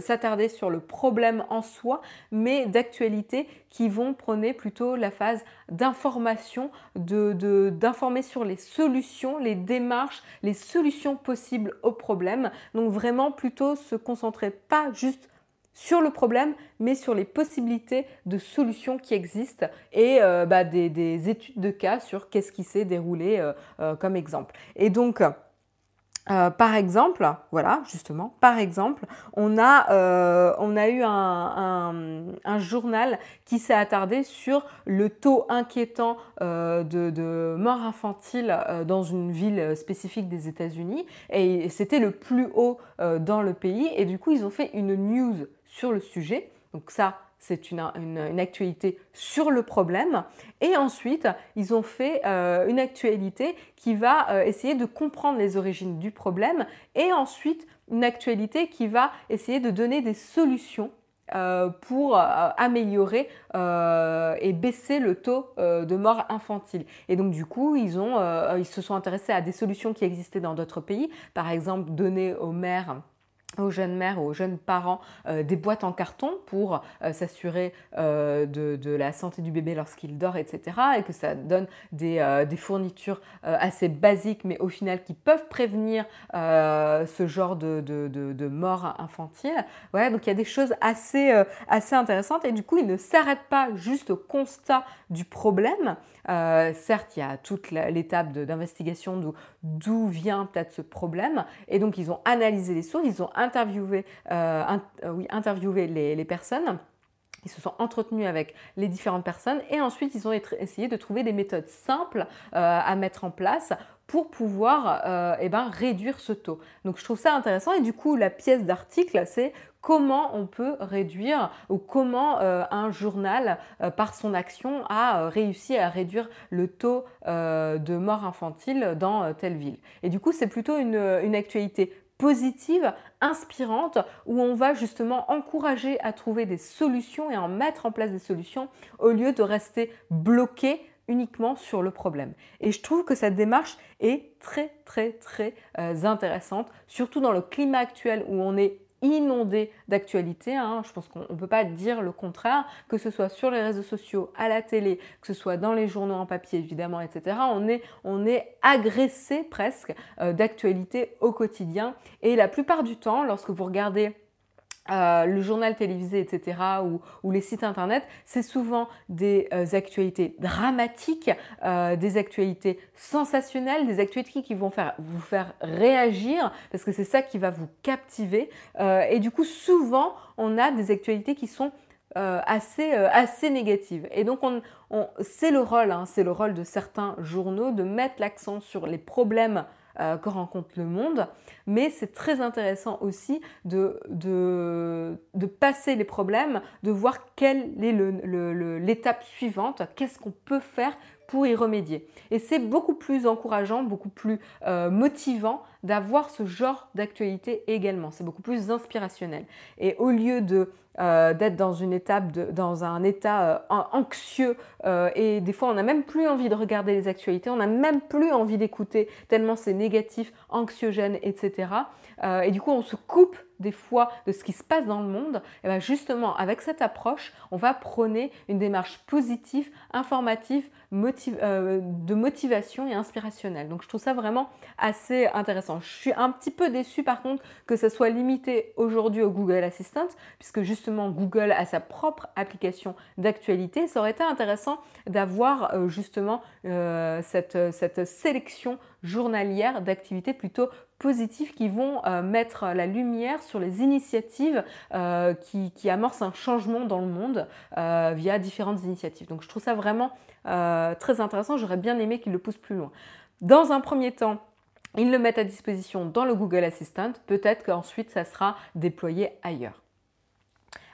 s'attarder sur le problème en soi, mais d'actualités qui vont prôner plutôt la phase d'information, d'informer sur les solutions, les démarches, les solutions possibles aux problèmes. Donc vraiment plutôt se concentrer pas juste sur le problème, mais sur les possibilités de solutions qui existent et euh, bah, des, études de cas sur qu'est-ce qui s'est déroulé euh, euh, comme exemple. Et donc, par exemple, voilà, justement, par exemple, on a, on a eu un, journal qui s'est attardé sur le taux inquiétant de, de, mort infantile dans une ville spécifique des États-Unis. Et c'était le plus haut dans le pays. Et du coup, ils ont fait une news sur le sujet. Donc ça, c'est une, actualité sur le problème. Et ensuite, ils ont fait euh, une actualité qui va euh, essayer de comprendre les origines du problème et ensuite une actualité qui va essayer de donner des solutions euh, pour améliorer et baisser le taux de mort infantile. Et donc du coup, ils, ils se sont intéressés à des solutions qui existaient dans d'autres pays, par exemple donner aux mères aux jeunes mères ou aux jeunes parents euh, des boîtes en carton pour euh, s'assurer euh, de, la santé du bébé lorsqu'il dort, etc. Et que ça donne des, fournitures assez basiques, mais au final qui peuvent prévenir ce genre de, mort infantile. Voilà, donc il y a des choses assez, assez intéressantes. Et du coup, ils ne s'arrêtent pas juste au constat du problème. certes, il y a toute l'étape d'investigation d'où vient peut-être ce problème. Et donc, ils ont analysé les sources, ils ont interviewé, euh, euh, oui, interviewé les, personnes. Ils se sont entretenus avec les différentes personnes et ensuite ils ont essayé de trouver des méthodes simples euh, à mettre en place pour pouvoir eh ben, réduire ce taux. Donc je trouve ça intéressant et du coup la pièce d'article c'est comment on peut réduire ou comment un journal par son action a réussi à réduire le taux de mort infantile dans telle ville. Et du coup c'est plutôt une, une actualité positive, inspirante, où on va justement encourager à trouver des solutions et en mettre en place des solutions au lieu de rester bloqué uniquement sur le problème. Et je trouve que cette démarche est très très très euh, intéressante, surtout dans le climat actuel où on est inondé d'actualités. Hein. Je pense qu'on ne peut pas dire le contraire, que ce soit sur les réseaux sociaux, à la télé, que ce soit dans les journaux en papier évidemment, etc. On est, on est agressé presque euh, d'actualités au quotidien. Et la plupart du temps, lorsque vous regardez euh, le journal télévisé, etc., ou, les sites internet, c'est souvent des euh, actualités dramatiques, euh, des actualités sensationnelles, des actualités qui vont faire, vous faire réagir, parce que c'est ça qui va vous captiver. et du coup, souvent, on a des actualités qui sont assez, assez négatives. Et donc, on, c'est le rôle, hein, c'est le rôle de certains journaux de mettre l'accent sur les problèmes euh, que rencontre le monde, mais c'est très intéressant aussi de, de, passer les problèmes, de voir quelle est l'étape suivante, qu'est-ce qu'on peut faire pour y remédier. Et c'est beaucoup plus encourageant, beaucoup plus euh, motivant d'avoir ce genre d'actualité également. C'est beaucoup plus inspirationnel. Et au lieu de euh, d'être dans une étape, dans un état euh, anxieux et des fois on n'a même plus envie de regarder les actualités, on n'a même plus envie d'écouter tellement c'est négatif, anxiogène, etc. et du coup on se coupe des fois de ce qui se passe dans le monde, et bien justement avec cette approche, on va prôner une démarche positive, informative, euh, de motivation et inspirationnelle. Donc je trouve ça vraiment assez intéressant. intéressant. Je suis un petit peu déçue par contre que ça soit limité aujourd'hui au Google Assistant, puisque justement Google a sa propre application d'actualité. Ça aurait été intéressant d'avoir euh, justement euh, cette, cette sélection journalière d'activités plutôt positives qui vont euh, mettre la lumière sur les initiatives qui, qui, amorcent un changement dans le monde via différentes initiatives. Donc je trouve ça vraiment très intéressant. J'aurais bien aimé qu'ils le poussent plus loin. Dans un premier temps, ils le mettent à disposition dans le Google Assistant. Peut-être qu'ensuite, ça sera déployé ailleurs.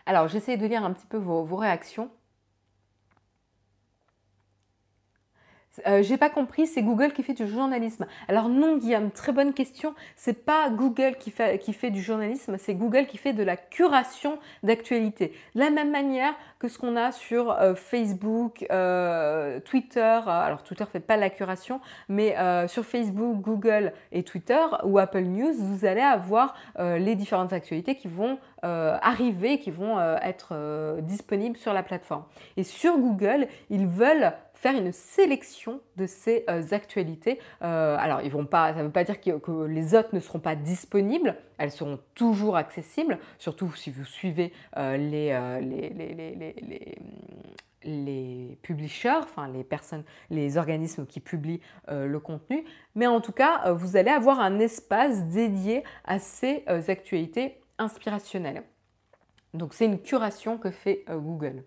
Alors, j'essaie de lire un petit peu vos, réactions. Euh, j'ai pas compris, c'est Google qui fait du journalisme. Alors non, Guillaume, très bonne question. C'est pas Google qui fait, qui fait du journalisme, c'est Google qui fait de la curation d'actualité. De la même manière que ce qu'on a sur euh, Facebook, euh, Twitter. Alors Twitter fait pas la curation, mais sur Facebook, Google et Twitter ou Apple News, vous allez avoir les différentes actualités qui vont arriver, qui vont être disponibles sur la plateforme. Et sur Google, ils veulent faire une sélection de ces euh, actualités. Euh, alors, ils vont pas, ça ne veut pas dire que, les autres ne seront pas disponibles, elles seront toujours accessibles, surtout si vous suivez euh, les, les, les, les, publishers, enfin les personnes, les organismes qui publient le contenu, mais en tout cas, vous allez avoir un espace dédié à ces actualités inspirationnelles. Donc c'est une curation que fait Google.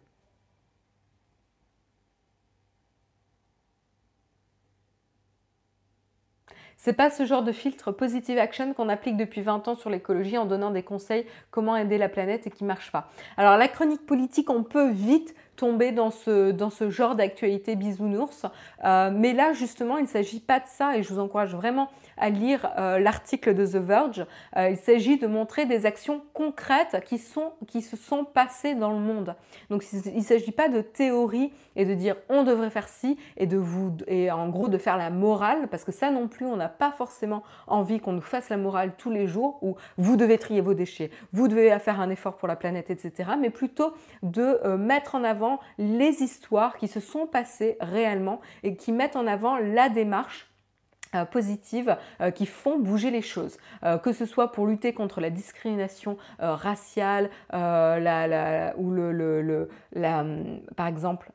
C'est pas ce genre de filtre positive action qu'on applique depuis 20 ans sur l'écologie en donnant des conseils comment aider la planète et qui marche pas. Alors la chronique politique, on peut vite tomber dans ce, dans ce genre d'actualité bisounours. Euh, mais là, justement, il ne s'agit pas de ça et je vous encourage vraiment à lire euh, l'article de The Verge. Euh, il s'agit de montrer des actions concrètes qui, sont, qui se sont passées dans le monde. Donc il ne s'agit pas de théorie et de dire on devrait faire ci et de vous et en gros de faire la morale parce que ça non plus on n'a pas forcément envie qu'on nous fasse la morale tous les jours où vous devez trier vos déchets, vous devez faire un effort pour la planète, etc. Mais plutôt de mettre en avant les histoires qui se sont passées réellement et qui mettent en avant la démarche euh, positives euh, qui font bouger les choses, euh, que ce soit pour lutter contre la discrimination raciale ou le, la, par exemple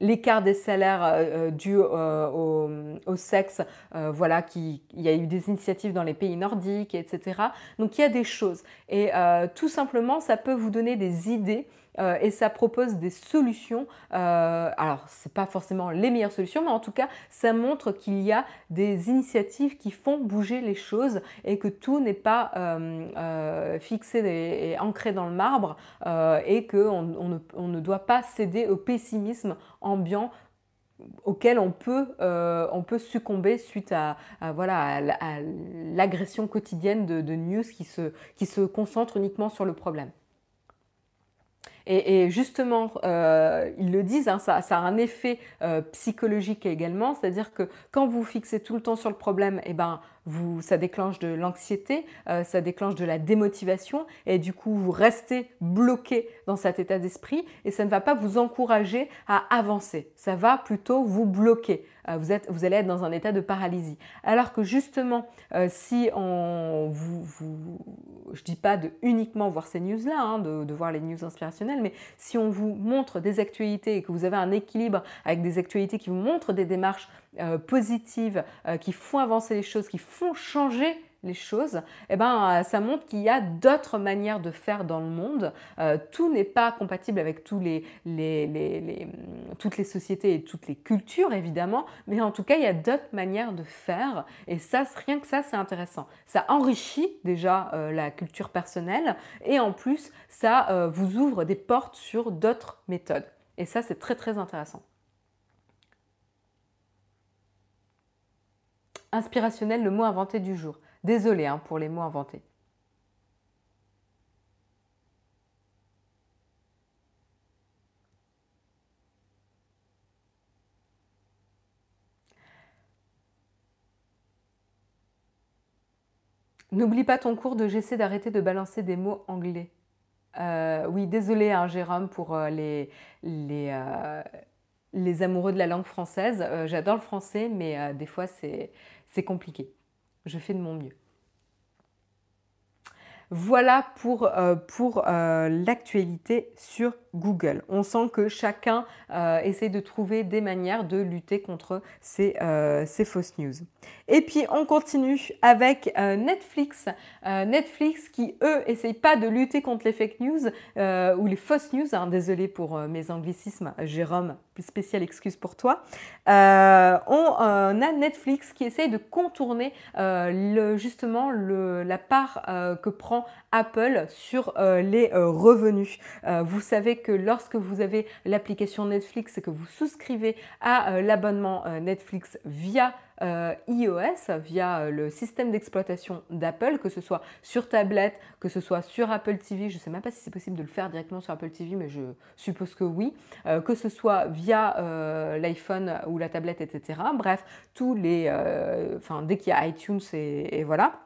l'écart des salaires dû au, au, sexe, voilà, qui, il y a eu des initiatives dans les pays nordiques, etc. Donc il y a des choses et tout simplement ça peut vous donner des idées euh, et ça propose des solutions. Euh, alors, ce n'est pas forcément les meilleures solutions, mais en tout cas, ça montre qu'il y a des initiatives qui font bouger les choses et que tout n'est pas euh, fixé et, ancré dans le marbre et qu'on on ne, doit pas céder au pessimisme ambiant auquel on peut, succomber suite à, l'agression quotidienne de, de news qui se, qui se concentre uniquement sur le problème. Et, justement, euh, ils le disent, hein, ça, a un effet euh, psychologique également, c'est-à-dire que quand vous fixez tout le temps sur le problème, eh ben, ça déclenche de l'anxiété, euh, ça déclenche de la démotivation, et du coup, vous restez bloqué dans cet état d'esprit, et ça ne va pas vous encourager à avancer, ça va plutôt vous bloquer. Euh, vous, êtes, vous allez être dans un état de paralysie. Alors que justement, euh, si on vous, vous je dis pas de uniquement voir ces news-là, hein, de, voir les news inspirationnelles, mais si on vous montre des actualités et que vous avez un équilibre avec des actualités qui vous montrent des démarches euh, positives, qui font avancer les choses, qui font changer les choses, eh ben, euh, ça montre qu'il y a d'autres manières de faire dans le monde. Euh, tout n'est pas compatible avec les, hum, toutes les sociétés et toutes les cultures, évidemment, mais en tout cas, il y a d'autres manières de faire. Et ça, rien que ça, c'est intéressant. Ça enrichit déjà euh, la culture personnelle et en plus, ça vous ouvre des portes sur d'autres méthodes. Et ça, c'est très, très intéressant. Inspirationnel, le mot inventé du jour. Désolé hein, pour les mots inventés. N'oublie pas ton cours de j'essaie d'arrêter de balancer des mots anglais. Euh, oui, désolé hein, Jérôme pour euh, euh, les, amoureux de la langue française. J'adore le français, mais des fois c'est compliqué. Je fais de mon mieux. Voilà pour, euh, euh, l'actualité sur Google. On sent que chacun euh, essaie de trouver des manières de lutter contre ces, ces fausses news. Et puis on continue avec Netflix. Netflix qui, eux, essayent pas de lutter contre les fake news ou les fausses news. Hein. désolé pour mes anglicismes, Jérôme, spéciale excuse pour toi. on, a Netflix qui essaye de contourner justement la part que prend Apple sur euh, les euh, revenus. Euh, vous savez que lorsque vous avez l'application Netflix et que vous souscrivez à l'abonnement Netflix via iOS, via le système d'exploitation d'Apple, que ce soit sur tablette, que ce soit sur Apple TV, je ne sais même pas si c'est possible de le faire directement sur Apple TV, mais je suppose que oui, que ce soit via l'iPhone ou la tablette, etc. Bref, tous les, enfin, dès qu'il y a iTunes et voilà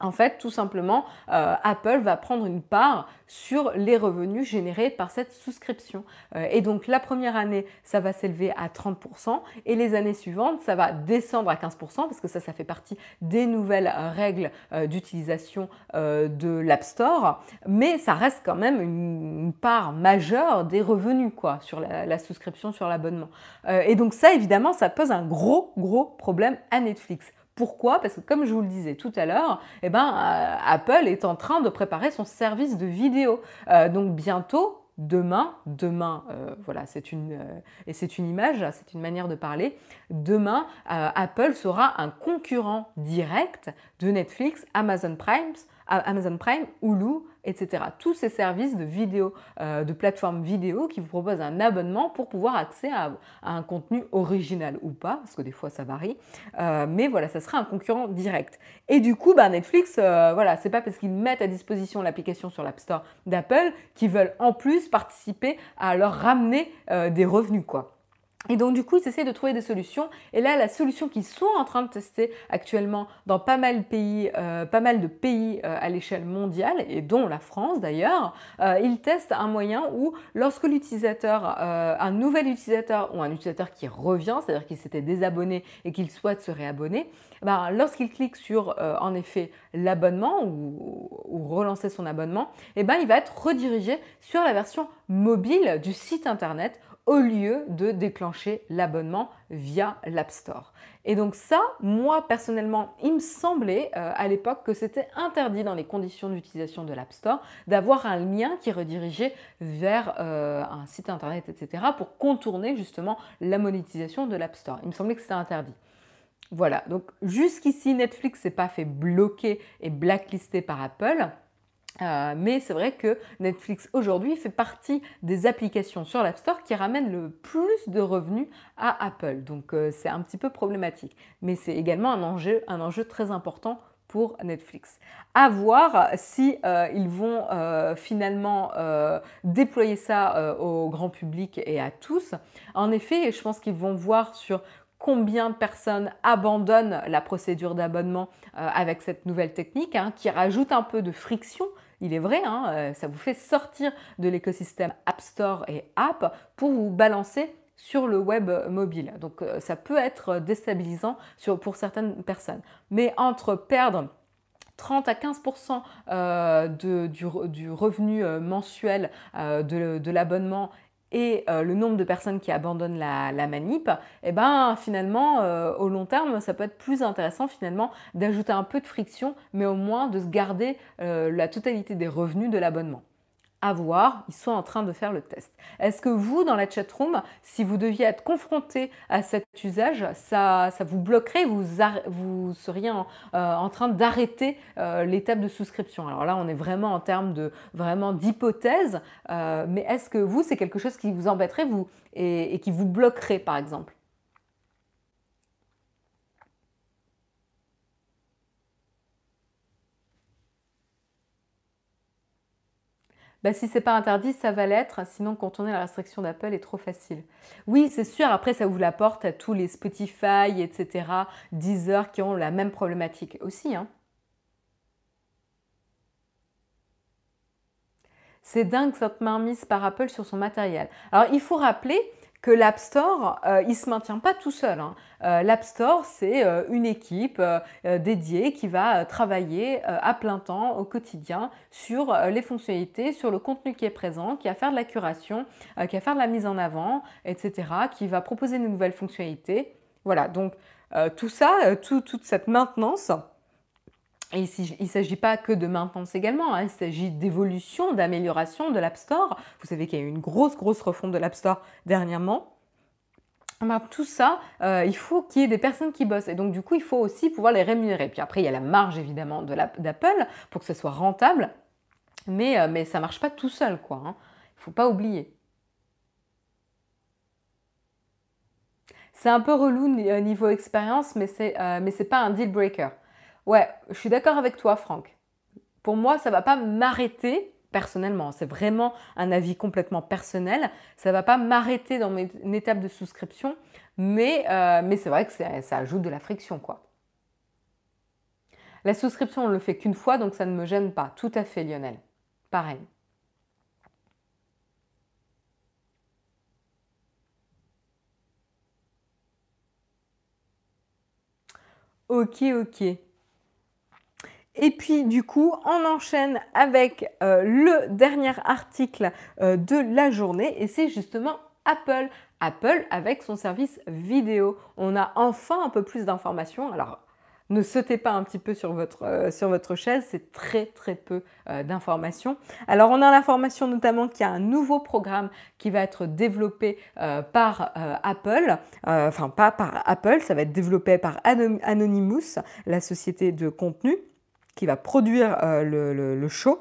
en fait, tout simplement, euh, Apple va prendre une part sur les revenus générés par cette souscription. Euh, et donc, la première année, ça va s'élever à 30% et les années suivantes, ça va descendre à 15% parce que ça, ça fait partie des nouvelles règles euh, d'utilisation de l'App Store. Mais ça reste quand même une, part majeure des revenus, quoi, sur la, la souscription, sur l'abonnement. et donc, ça, évidemment, ça pose un gros, gros problème à Netflix. Pourquoi Parce que comme je vous le disais tout à l'heure, eh ben, euh, Apple est en train de préparer son service de vidéo. Euh, donc bientôt, demain, demain, euh, voilà, c'est une, et c'est une image, c'est une manière de parler, demain, Apple sera un concurrent direct de Netflix, Amazon Prime, Amazon Prime, Hulu, etc. Tous ces services de vidéo, euh, de plateformes vidéo qui vous proposent un abonnement pour pouvoir accéder à, un contenu original ou pas, parce que des fois ça varie. Euh, mais voilà, ça sera un concurrent direct. Et du coup, bah, Netflix, euh, voilà, c'est pas parce qu'ils mettent à disposition l'application sur l'App Store d'Apple qu'ils veulent en plus participer à leur ramener des revenus, quoi. Et donc du coup, ils essaient de trouver des solutions. Et là, la solution qu'ils sont en train de tester actuellement dans pas mal de pays, euh, de pays euh, à l'échelle mondiale, et dont la France d'ailleurs, euh, ils testent un moyen où lorsque l'utilisateur, un nouvel utilisateur ou un utilisateur qui revient, c'est-à-dire qu'il s'était désabonné et qu'il souhaite se réabonner, ben, lorsqu'il clique sur en effet l'abonnement ou, relancer son abonnement, eh ben, il va être redirigé sur la version mobile du site internet au lieu de déclencher l'abonnement via l'App Store. Et donc ça, moi personnellement, il me semblait euh, à l'époque que c'était interdit dans les conditions d'utilisation de l'App Store d'avoir un lien qui redirigeait vers euh, un site internet, etc., pour contourner justement la monétisation de l'App Store. Il me semblait que c'était interdit. Voilà, donc jusqu'ici, Netflix s'est pas fait bloquer et blacklister par Apple. Euh, mais c'est vrai que Netflix aujourd'hui fait partie des applications sur l'App Store qui ramènent le plus de revenus à Apple. Donc euh, c'est un petit peu problématique. Mais c'est également un enjeu, un enjeu très important pour Netflix. À voir si euh, ils vont finalement déployer ça au grand public et à tous. En effet, je pense qu'ils vont voir sur combien de personnes abandonnent la procédure d'abonnement avec cette nouvelle technique hein, qui rajoute un peu de friction il est vrai, hein, euh, ça vous fait sortir de l'écosystème App Store et App pour vous balancer sur le web mobile. Donc euh, ça peut être déstabilisant pour certaines personnes. Mais entre perdre 30 à 15% euh, du, revenu mensuel de l'abonnement et euh, le nombre de personnes qui abandonnent la, manip, et eh ben finalement euh, au long terme ça peut être plus intéressant finalement d'ajouter un peu de friction, mais au moins de se garder euh, la totalité des revenus de l'abonnement à voir, ils sont en train de faire le test. Est-ce que vous, dans la chatroom, si vous deviez être confronté à cet usage, ça, ça vous bloquerait, vous, vous seriez en, euh, train d'arrêter euh, l'étape de souscription? Alors là, on est vraiment en termes de vraiment d'hypothèse, euh, mais est-ce que vous, c'est quelque chose qui vous embêterait vous, et qui vous bloquerait, par exemple? Bah, si c'est pas interdit, ça va l'être. Sinon, contourner la restriction d'Apple est trop facile. Oui, c'est sûr. Après, ça vous la porte à tous les Spotify, etc., Deezer qui ont la même problématique aussi. Hein. C'est dingue cette main mise par Apple sur son matériel. Alors, il faut rappeler que l'App Store, il ne se maintient pas tout seul. Hein. L'App Store, c'est une équipe dédiée qui va travailler à plein temps au quotidien sur les fonctionnalités, sur le contenu qui est présent, qui va faire de la curation, qui va faire de la mise en avant, etc., qui va proposer de nouvelles fonctionnalités. Voilà, donc tout ça, toute cette maintenance, et il ne s'agit pas que de maintenance également, hein. il s'agit d'évolution, d'amélioration de l'App Store. Vous savez qu'il y a eu une grosse, grosse refonte de l'App Store dernièrement. Ben, tout ça, euh, il faut qu'il y ait des personnes qui bossent. Et donc, du coup, il faut aussi pouvoir les rémunérer. Puis après, il y a la marge, évidemment, d'Apple pour que ce soit rentable. Mais, euh, ça ne marche pas tout seul, quoi. Hein. Il ne faut pas oublier. C'est un peu relou euh, niveau expérience, mais ce n'est pas un deal breaker. Ouais, je suis d'accord avec toi, Franck. Pour moi, ça ne va pas m'arrêter personnellement. C'est vraiment un avis complètement personnel. Ça va pas m'arrêter dans mes, étapes de souscription, mais, euh, mais c'est vrai que ça ajoute de la friction, quoi. La souscription, on ne le fait qu'une fois, donc ça ne me gêne pas. Tout à fait, Lionel. Pareil. Ok, ok. Et puis du coup, on enchaîne avec euh, le dernier article euh, de la journée et c'est justement Apple. Apple avec son service vidéo. On a enfin un peu plus d'informations. Alors, ne sautez pas un petit peu sur votre, euh, sur votre chaise, c'est très très peu d'informations. Alors on a l'information notamment qu'il y a un nouveau programme qui va être développé par Apple, enfin pas par Apple, ça va être développé par Anonymous, la société de contenu qui va produire euh, le, show.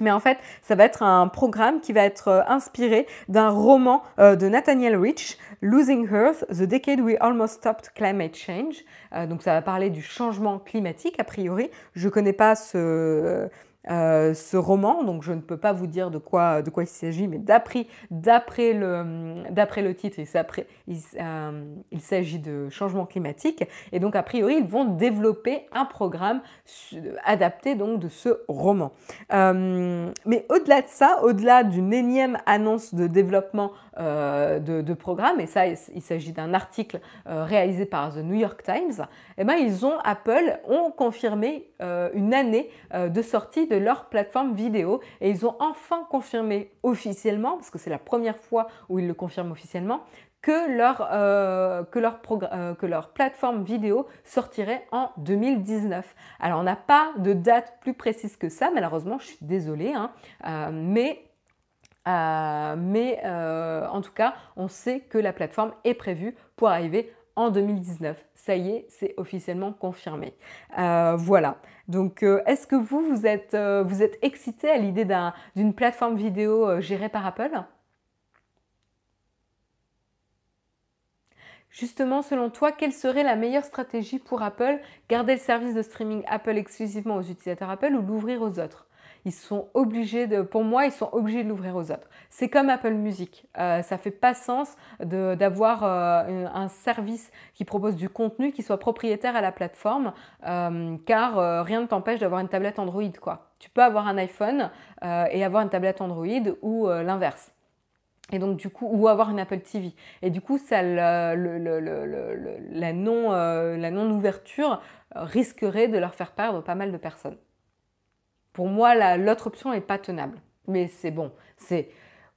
Mais en fait, ça va être un programme qui va être euh, inspiré d'un roman euh, de Nathaniel Rich, Losing Earth, The Decade We Almost Stopped Climate Change. donc ça va parler du changement climatique, a priori. Je ne connais pas ce euh, ce roman, donc je ne peux pas vous dire de quoi, il s'agit, mais d'après, le, titre, il, euh, il, s'agit de changement climatique, et donc a priori ils vont développer un programme adapté donc de ce roman. Euh, mais au-delà de ça, au-delà d'une énième annonce de développement de, programme, et ça il, s'agit d'un article réalisé par The New York Times, eh ben, ils ont, Apple ont confirmé une année de sortie de leur plateforme vidéo. Et ils ont enfin confirmé officiellement, parce que c'est la première fois où ils le confirment officiellement, que leur, euh, euh, plateforme vidéo sortirait en 2019. Alors on n'a pas de date plus précise que ça, malheureusement, je suis désolée, hein, euh, mais mais en tout cas, on sait que la plateforme est prévue pour arriver en 2019. Ça y est, c'est officiellement confirmé. voilà. Donc, euh, est-ce que vous, vous êtes, euh, vous êtes excité à l'idée d'une plateforme vidéo euh, gérée par Apple? Justement, selon toi, quelle serait la meilleure stratégie pour Apple? Garder le service de streaming Apple exclusivement aux utilisateurs Apple ou l'ouvrir aux autres? Ils sont obligés de, pour moi, ils sont obligés de l'ouvrir aux autres. C'est comme Apple Music. Euh, ça fait pas sens d'avoir euh, un service qui propose du contenu qui soit propriétaire à la plateforme, euh, car euh, rien ne t'empêche d'avoir une tablette Android. Quoi. Tu peux avoir un iPhone et avoir une tablette Android ou l'inverse. Et donc du coup, ou avoir une Apple TV. Et du coup, la non ouverture risquerait de leur faire perdre pas mal de personnes. Pour moi, l'autre option n'est pas tenable. Mais c'est bon, c'est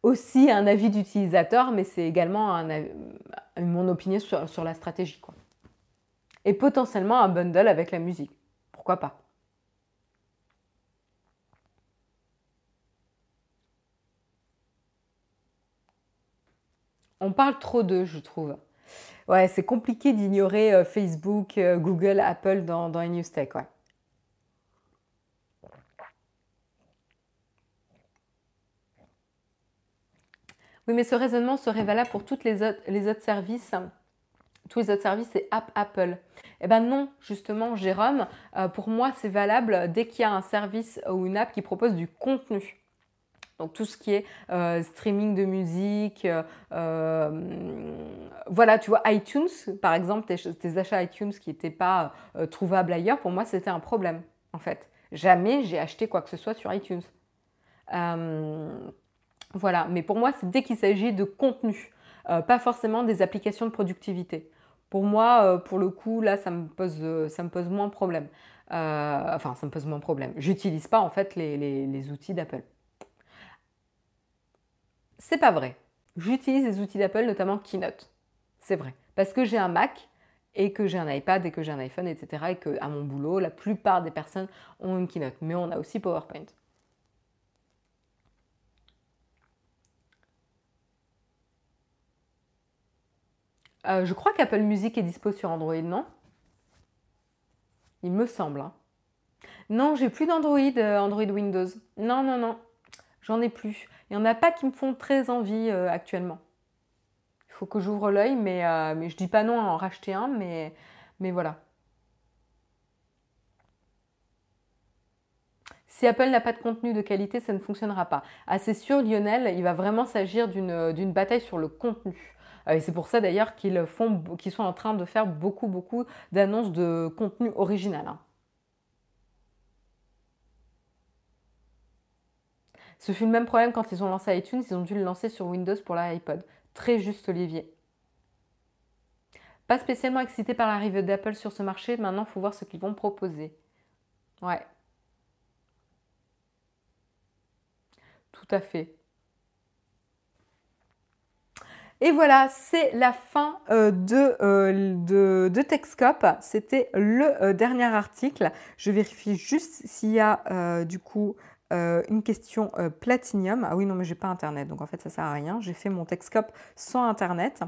aussi un avis d'utilisateur, mais c'est également mon opinion sur, la stratégie. Quoi. Et potentiellement un bundle avec la musique. Pourquoi pas? On parle trop d'eux, je trouve. Ouais, c'est compliqué d'ignorer euh, Facebook, euh, Google, Apple dans, dans les news tech. Ouais. Oui, mais ce raisonnement serait valable pour tous les autres, services. Tous les autres services, c'est app Apple. Eh bien non, justement, Jérôme, euh, pour moi, c'est valable dès qu'il y a un service ou une app qui propose du contenu. Donc tout ce qui est euh, streaming de musique, euh, voilà, tu vois, iTunes, par exemple, tes, achats iTunes qui n'étaient pas trouvables ailleurs, pour moi, c'était un problème, en fait. Jamais j'ai acheté quoi que ce soit sur iTunes. Voilà, mais pour moi, c'est dès qu'il s'agit de contenu. pas forcément des applications de productivité. Pour moi, pour le coup, là, ça me pose, ça me pose moins problème. enfin, ça me pose moins problème. J'utilise pas en fait les, les outils d'Apple. C'est pas vrai. J'utilise les outils d'Apple, notamment Keynote. C'est vrai. Parce que j'ai un Mac et que j'ai un iPad et que j'ai un iPhone, etc. Et que à mon boulot, la plupart des personnes ont une Keynote. Mais on a aussi PowerPoint. Euh, je crois qu'Apple Music est dispo sur Android, non? Il me semble. Hein. Non, j'ai plus d'Android, euh, Android Windows. Non, non, non. J'en ai plus. Il n'y en a pas qui me font très envie euh, actuellement. Il faut que j'ouvre l'œil, mais, je dis pas non à en racheter un, mais, mais voilà. Si Apple n'a pas de contenu de qualité, ça ne fonctionnera pas. Ah, c'est sûr, Lionel, il va vraiment s'agir d'une bataille sur le contenu. Euh, et c'est pour ça d'ailleurs qu'ils sont en train de faire beaucoup, beaucoup d'annonces de contenu original. Hein. Ce fut le même problème quand ils ont lancé iTunes, ils ont dû le lancer sur Windows pour l'iPod. Très juste, Olivier. Pas spécialement excité par l'arrivée d'Apple sur ce marché, maintenant il faut voir ce qu'ils vont proposer. Ouais. Tout à fait. Et voilà, c'est la fin euh, de, euh, de, de. C'était le euh, dernier article. Je vérifie juste s'il y a du coup euh, une question euh, platinium. Ah oui, non, mais j'ai pas Internet, donc en fait, ça sert à rien. J'ai fait mon Texcope sans Internet.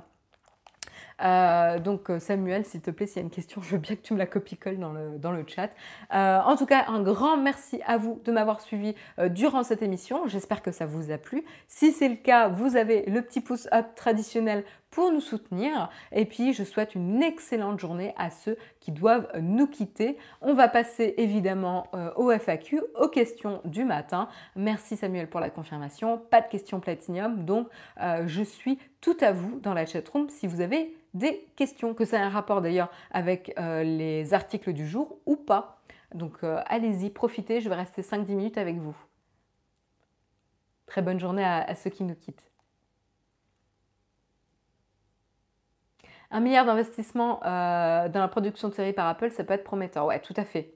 Euh, donc Samuel, s'il te plaît, s'il y a une question, je veux bien que tu me la copie-colle dans le, dans le chat. en tout cas, un grand merci à vous de m'avoir suivi durant cette émission. J'espère que ça vous a plu. Si c'est le cas, vous avez le petit pouce up traditionnel pour nous soutenir. Et puis, je souhaite une excellente journée à ceux qui doivent nous quitter. On va passer évidemment euh, au FAQ, aux questions du matin. Merci Samuel pour la confirmation. Pas de questions platinium, donc euh, je suis tout à vous dans la chatroom si vous avez des questions, que ça ait un rapport d'ailleurs avec euh, les articles du jour ou pas. Donc allez-y, profitez, je vais rester 5-10 minutes avec vous. Très bonne journée à ceux qui nous quittent. Un milliard d'investissements euh, dans la production de séries par Apple, ça peut être prometteur. Ouais, tout à fait.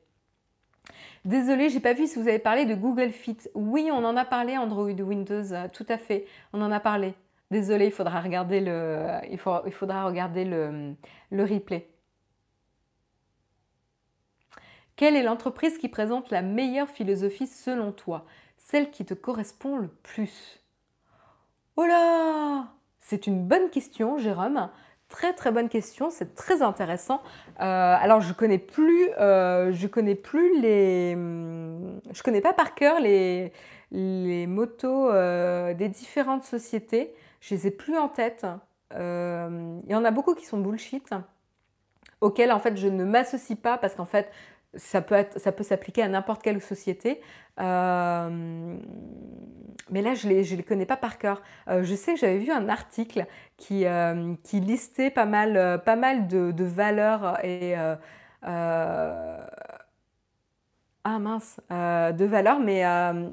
Désolée, j'ai pas vu si vous avez parlé de Google Fit. Oui, on en a parlé Android Windows, euh, tout à fait. On en a parlé. Désolée, il faudra regarder le, replay. Quelle est l'entreprise qui présente la meilleure philosophie selon toi? Celle qui te correspond le plus? Oh là C'est une bonne question, Jérôme. Très très bonne question, c'est très intéressant. Euh, alors je connais plus, euh, je connais plus les, je connais pas par cœur les, les motos euh, des différentes sociétés. Je les ai plus en tête. Il y en a beaucoup qui sont bullshit, auxquels en fait je ne m'associe pas parce qu'en fait ça peut, ça peut s'appliquer à n'importe quelle société. Euh, mais là, je ne les, les, connais pas par cœur. Euh, je sais que j'avais vu un article qui, euh, qui listait pas mal, pas mal de, de valeurs et... ah mince, de valeurs, mais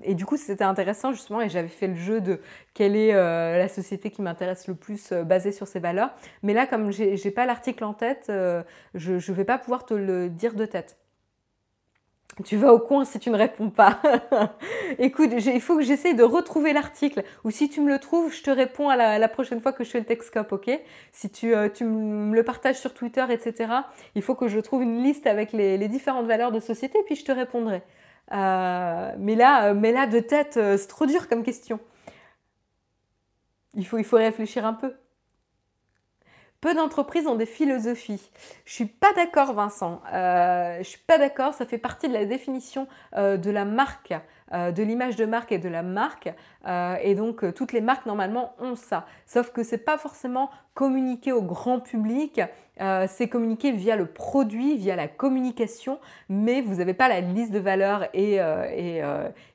et du coup c'était intéressant justement et j'avais fait le jeu de quelle est la société qui m'intéresse le plus basée sur ces valeurs. Mais là, comme j'ai pas l'article en tête, je ne vais pas pouvoir te le dire de tête. Tu vas au coin si tu ne réponds pas. (laughs) Écoute, il faut que j'essaye de retrouver l'article. Ou si tu me le trouves, je te réponds à la, prochaine fois que je fais le Texcope, ok? Si tu, euh, me le partages sur Twitter, etc., il faut que je trouve une liste avec les, différentes valeurs de société, puis je te répondrai. Euh, mais, là, euh, mais là, de tête, c'est trop dur comme question. Il faut, il faut réfléchir un peu. Peu d'entreprises ont des philosophies. Je suis pas d'accord, Vincent. Euh, je suis pas d'accord. Ça fait partie de la définition euh, de la marque, euh, de l'image de marque et de la marque. Euh, et donc toutes les marques normalement ont ça. Sauf que c'est pas forcément communiqué au grand public. c'est communiqué via le produit, via la communication, mais vous n'avez pas la liste de valeurs et, et,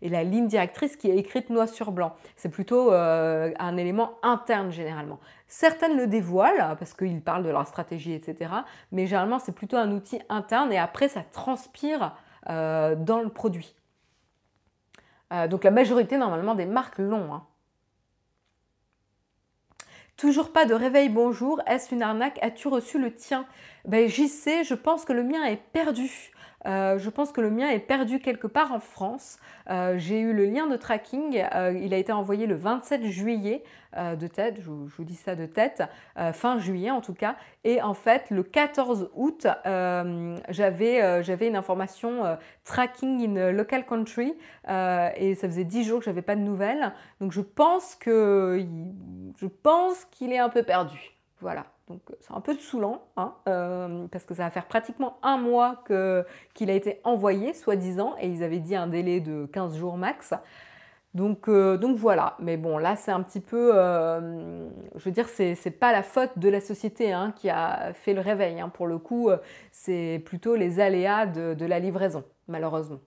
et, la ligne directrice qui est écrite noir sur blanc. C'est plutôt un élément interne généralement. Certaines le dévoilent parce qu'ils parlent de leur stratégie, etc. Mais généralement, c'est plutôt un outil interne et après, ça transpire euh, dans le produit. Euh, donc la majorité, normalement, des marques l'ont. Hein. Toujours pas de réveil bonjour, est-ce une arnaque? As-tu reçu le tien? Ben, J'y sais, je pense que le mien est perdu. Euh, je pense que le mien est perdu quelque part en France. Euh, j'ai eu le lien de tracking. Euh, il a été envoyé le 27 juillet de tête. Je vous, dis ça de tête. fin juillet en tout cas. Et en fait, le 14 août, j'avais une information tracking in local country. et ça faisait 10 jours que j'avais pas de nouvelles. Donc je pense que je pense qu'il est un peu perdu. Voilà. Donc euh, c'est un peu saoulant, hein, euh, parce que ça va faire pratiquement un mois qu'il a été envoyé, soi-disant, et ils avaient dit un délai de 15 jours max. Donc, euh, donc voilà, mais bon, là c'est un petit peu, je veux dire, c'est pas la faute de la société hein, qui a fait le réveil. Hein. Pour le coup, c'est plutôt les aléas de la livraison, malheureusement.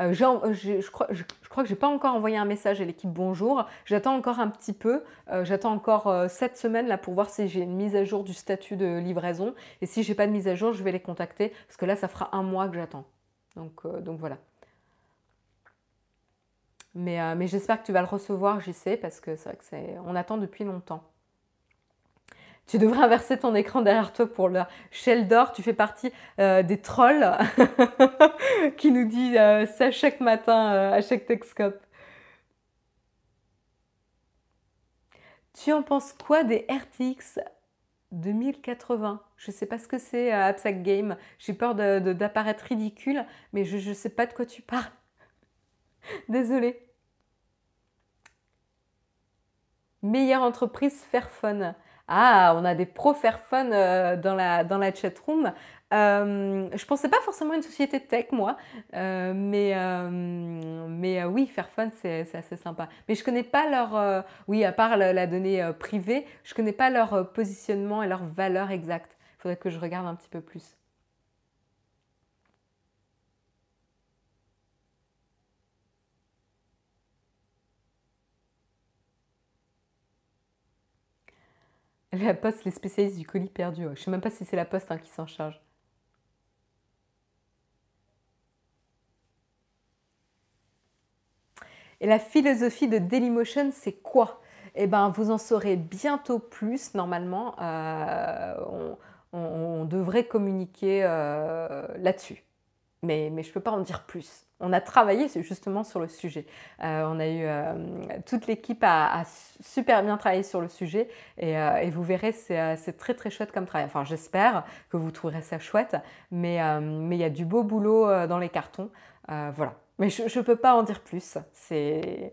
Euh, euh, je, crois, que je n'ai pas encore envoyé un message à l'équipe Bonjour. J'attends encore un petit peu. Euh, j'attends encore cette semaine là pour voir si j'ai une mise à jour du statut de livraison. Et si j'ai pas de mise à jour, je vais les contacter parce que là, ça fera un mois que j'attends. Donc, voilà. Mais, j'espère que tu vas le recevoir, j'y sais, parce que c'est vrai que on attend depuis longtemps. Tu devrais inverser ton écran derrière toi pour le Shell d'or. Tu fais partie euh, des trolls (laughs) qui nous dit euh, ça chaque matin euh, à chaque Texcope. Tu en penses quoi des RTX 2080 Je ne sais pas ce que c'est Absac Game. J'ai peur d'apparaître ridicule, mais je ne sais pas de quoi tu parles. (laughs) Désolée. Meilleure entreprise Fairphone. Ah, on a des pros Fairphone euh, dans la, dans la chatroom. Euh, je pensais pas forcément à une société tech, moi, euh, mais, euh, mais oui, Fairphone, c'est assez sympa. Mais je connais pas leur, oui, à part la, donnée privée, je connais pas leur positionnement et leur valeur exacte. Il faudrait que je regarde un petit peu plus. La poste, les spécialistes du colis perdu. Je ne sais même pas si c'est la poste hein, qui s'en charge. Et la philosophie de Dailymotion, c'est quoi? Eh bien, vous en saurez bientôt plus, normalement. Euh, on, devrait communiquer euh, là-dessus. Mais, je ne peux pas en dire plus on a travaillé justement sur le sujet. Euh, on a eu euh, toute l'équipe a, super bien travaillé sur le sujet et, euh, vous verrez c'est très très chouette comme travail. Enfin j'espère que vous trouverez ça chouette, mais mais il y a du beau boulot dans les cartons, voilà. Mais je ne peux pas en dire plus. C'est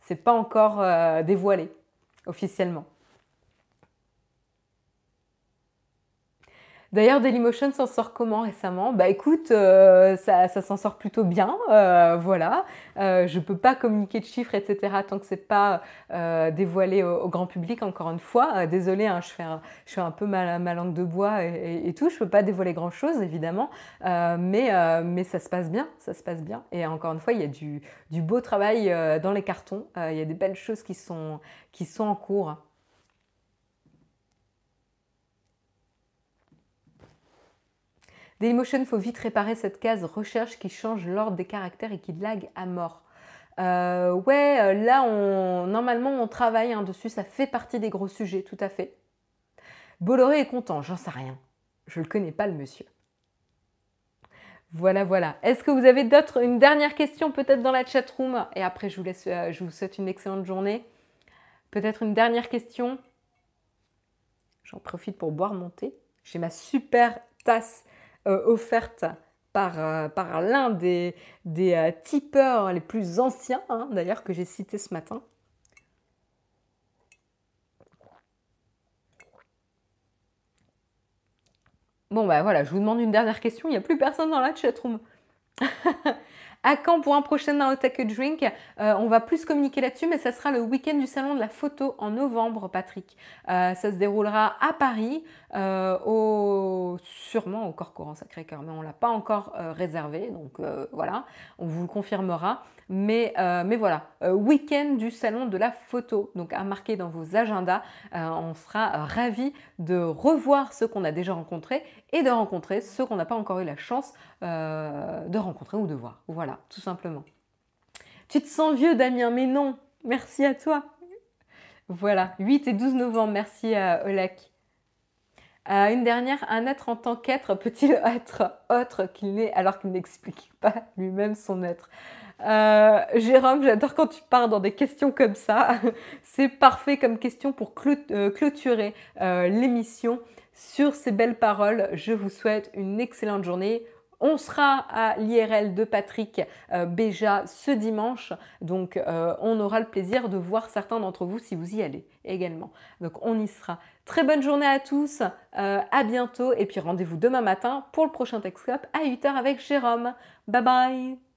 c'est pas encore dévoilé officiellement. D'ailleurs, Dailymotion s'en sort comment récemment? Bah écoute, euh, ça, s'en sort plutôt bien, euh, voilà. Euh, je ne peux pas communiquer de chiffres, etc. tant que c'est pas dévoilé au, grand public, encore une fois. Désolée, hein, je, fais un, peu ma, langue de bois et, tout. Je ne peux pas dévoiler grand-chose, évidemment. mais, ça se passe bien, ça se passe bien. Et encore une fois, il y a du, beau travail dans les cartons. il y a des belles choses qui sont en cours. Dailymotion, il faut vite réparer cette case recherche qui change l'ordre des caractères et qui lag à mort. Euh, ouais, euh, là, normalement, on travaille hein, dessus, ça fait partie des gros sujets, tout à fait. Bolloré est content, j'en sais rien. Je ne le connais pas, le monsieur. Voilà, voilà. Est-ce que vous avez d'autres, une dernière question peut-être dans la chat room Et après, je vous, laisse, euh, je vous souhaite une excellente journée. Peut-être une dernière question? J'en profite pour boire mon thé. J'ai ma super tasse offerte par, euh, par l'un des, des euh, tipeurs les plus anciens, hein, d'ailleurs, que j'ai cité ce matin. Bon, bah voilà, je vous demande une dernière question. Il n'y a plus personne dans la chatroom. (laughs) À quand pour un prochain Now Take a Drink euh, On va plus communiquer là-dessus, mais ça sera le week-end du salon de la photo en novembre, Patrick. Euh, ça se déroulera à Paris, euh, au... sûrement au Corps Courant Sacré-Cœur, mais on ne l'a pas encore réservé, donc voilà, on vous le confirmera. Mais, mais voilà, week-end du salon de la photo, donc à marquer dans vos agendas. on sera ravis de revoir ceux qu'on a déjà rencontrés et de rencontrer ceux qu'on n'a pas encore eu la chance de rencontrer ou de voir. Voilà tout simplement. Tu te sens vieux, Damien, mais non, merci à toi. Voilà, 8 et 12 novembre, merci à Olek. Euh, une dernière, un être en tant qu'être peut-il (laughs) être autre qu'il n'est alors qu'il n'explique pas lui-même son être? Euh, Jérôme, j'adore quand tu pars dans des questions comme ça. (laughs) C'est parfait comme question pour euh, clôturer l'émission. Sur ces belles paroles, je vous souhaite une excellente journée. On sera à l'IRL de Patrick euh, Béja ce dimanche, donc euh, on aura le plaisir de voir certains d'entre vous si vous y allez également. Donc on y sera. Très bonne journée à tous, euh, à bientôt et puis rendez-vous demain matin pour le prochain Texcop à 8h avec Jérôme. Bye bye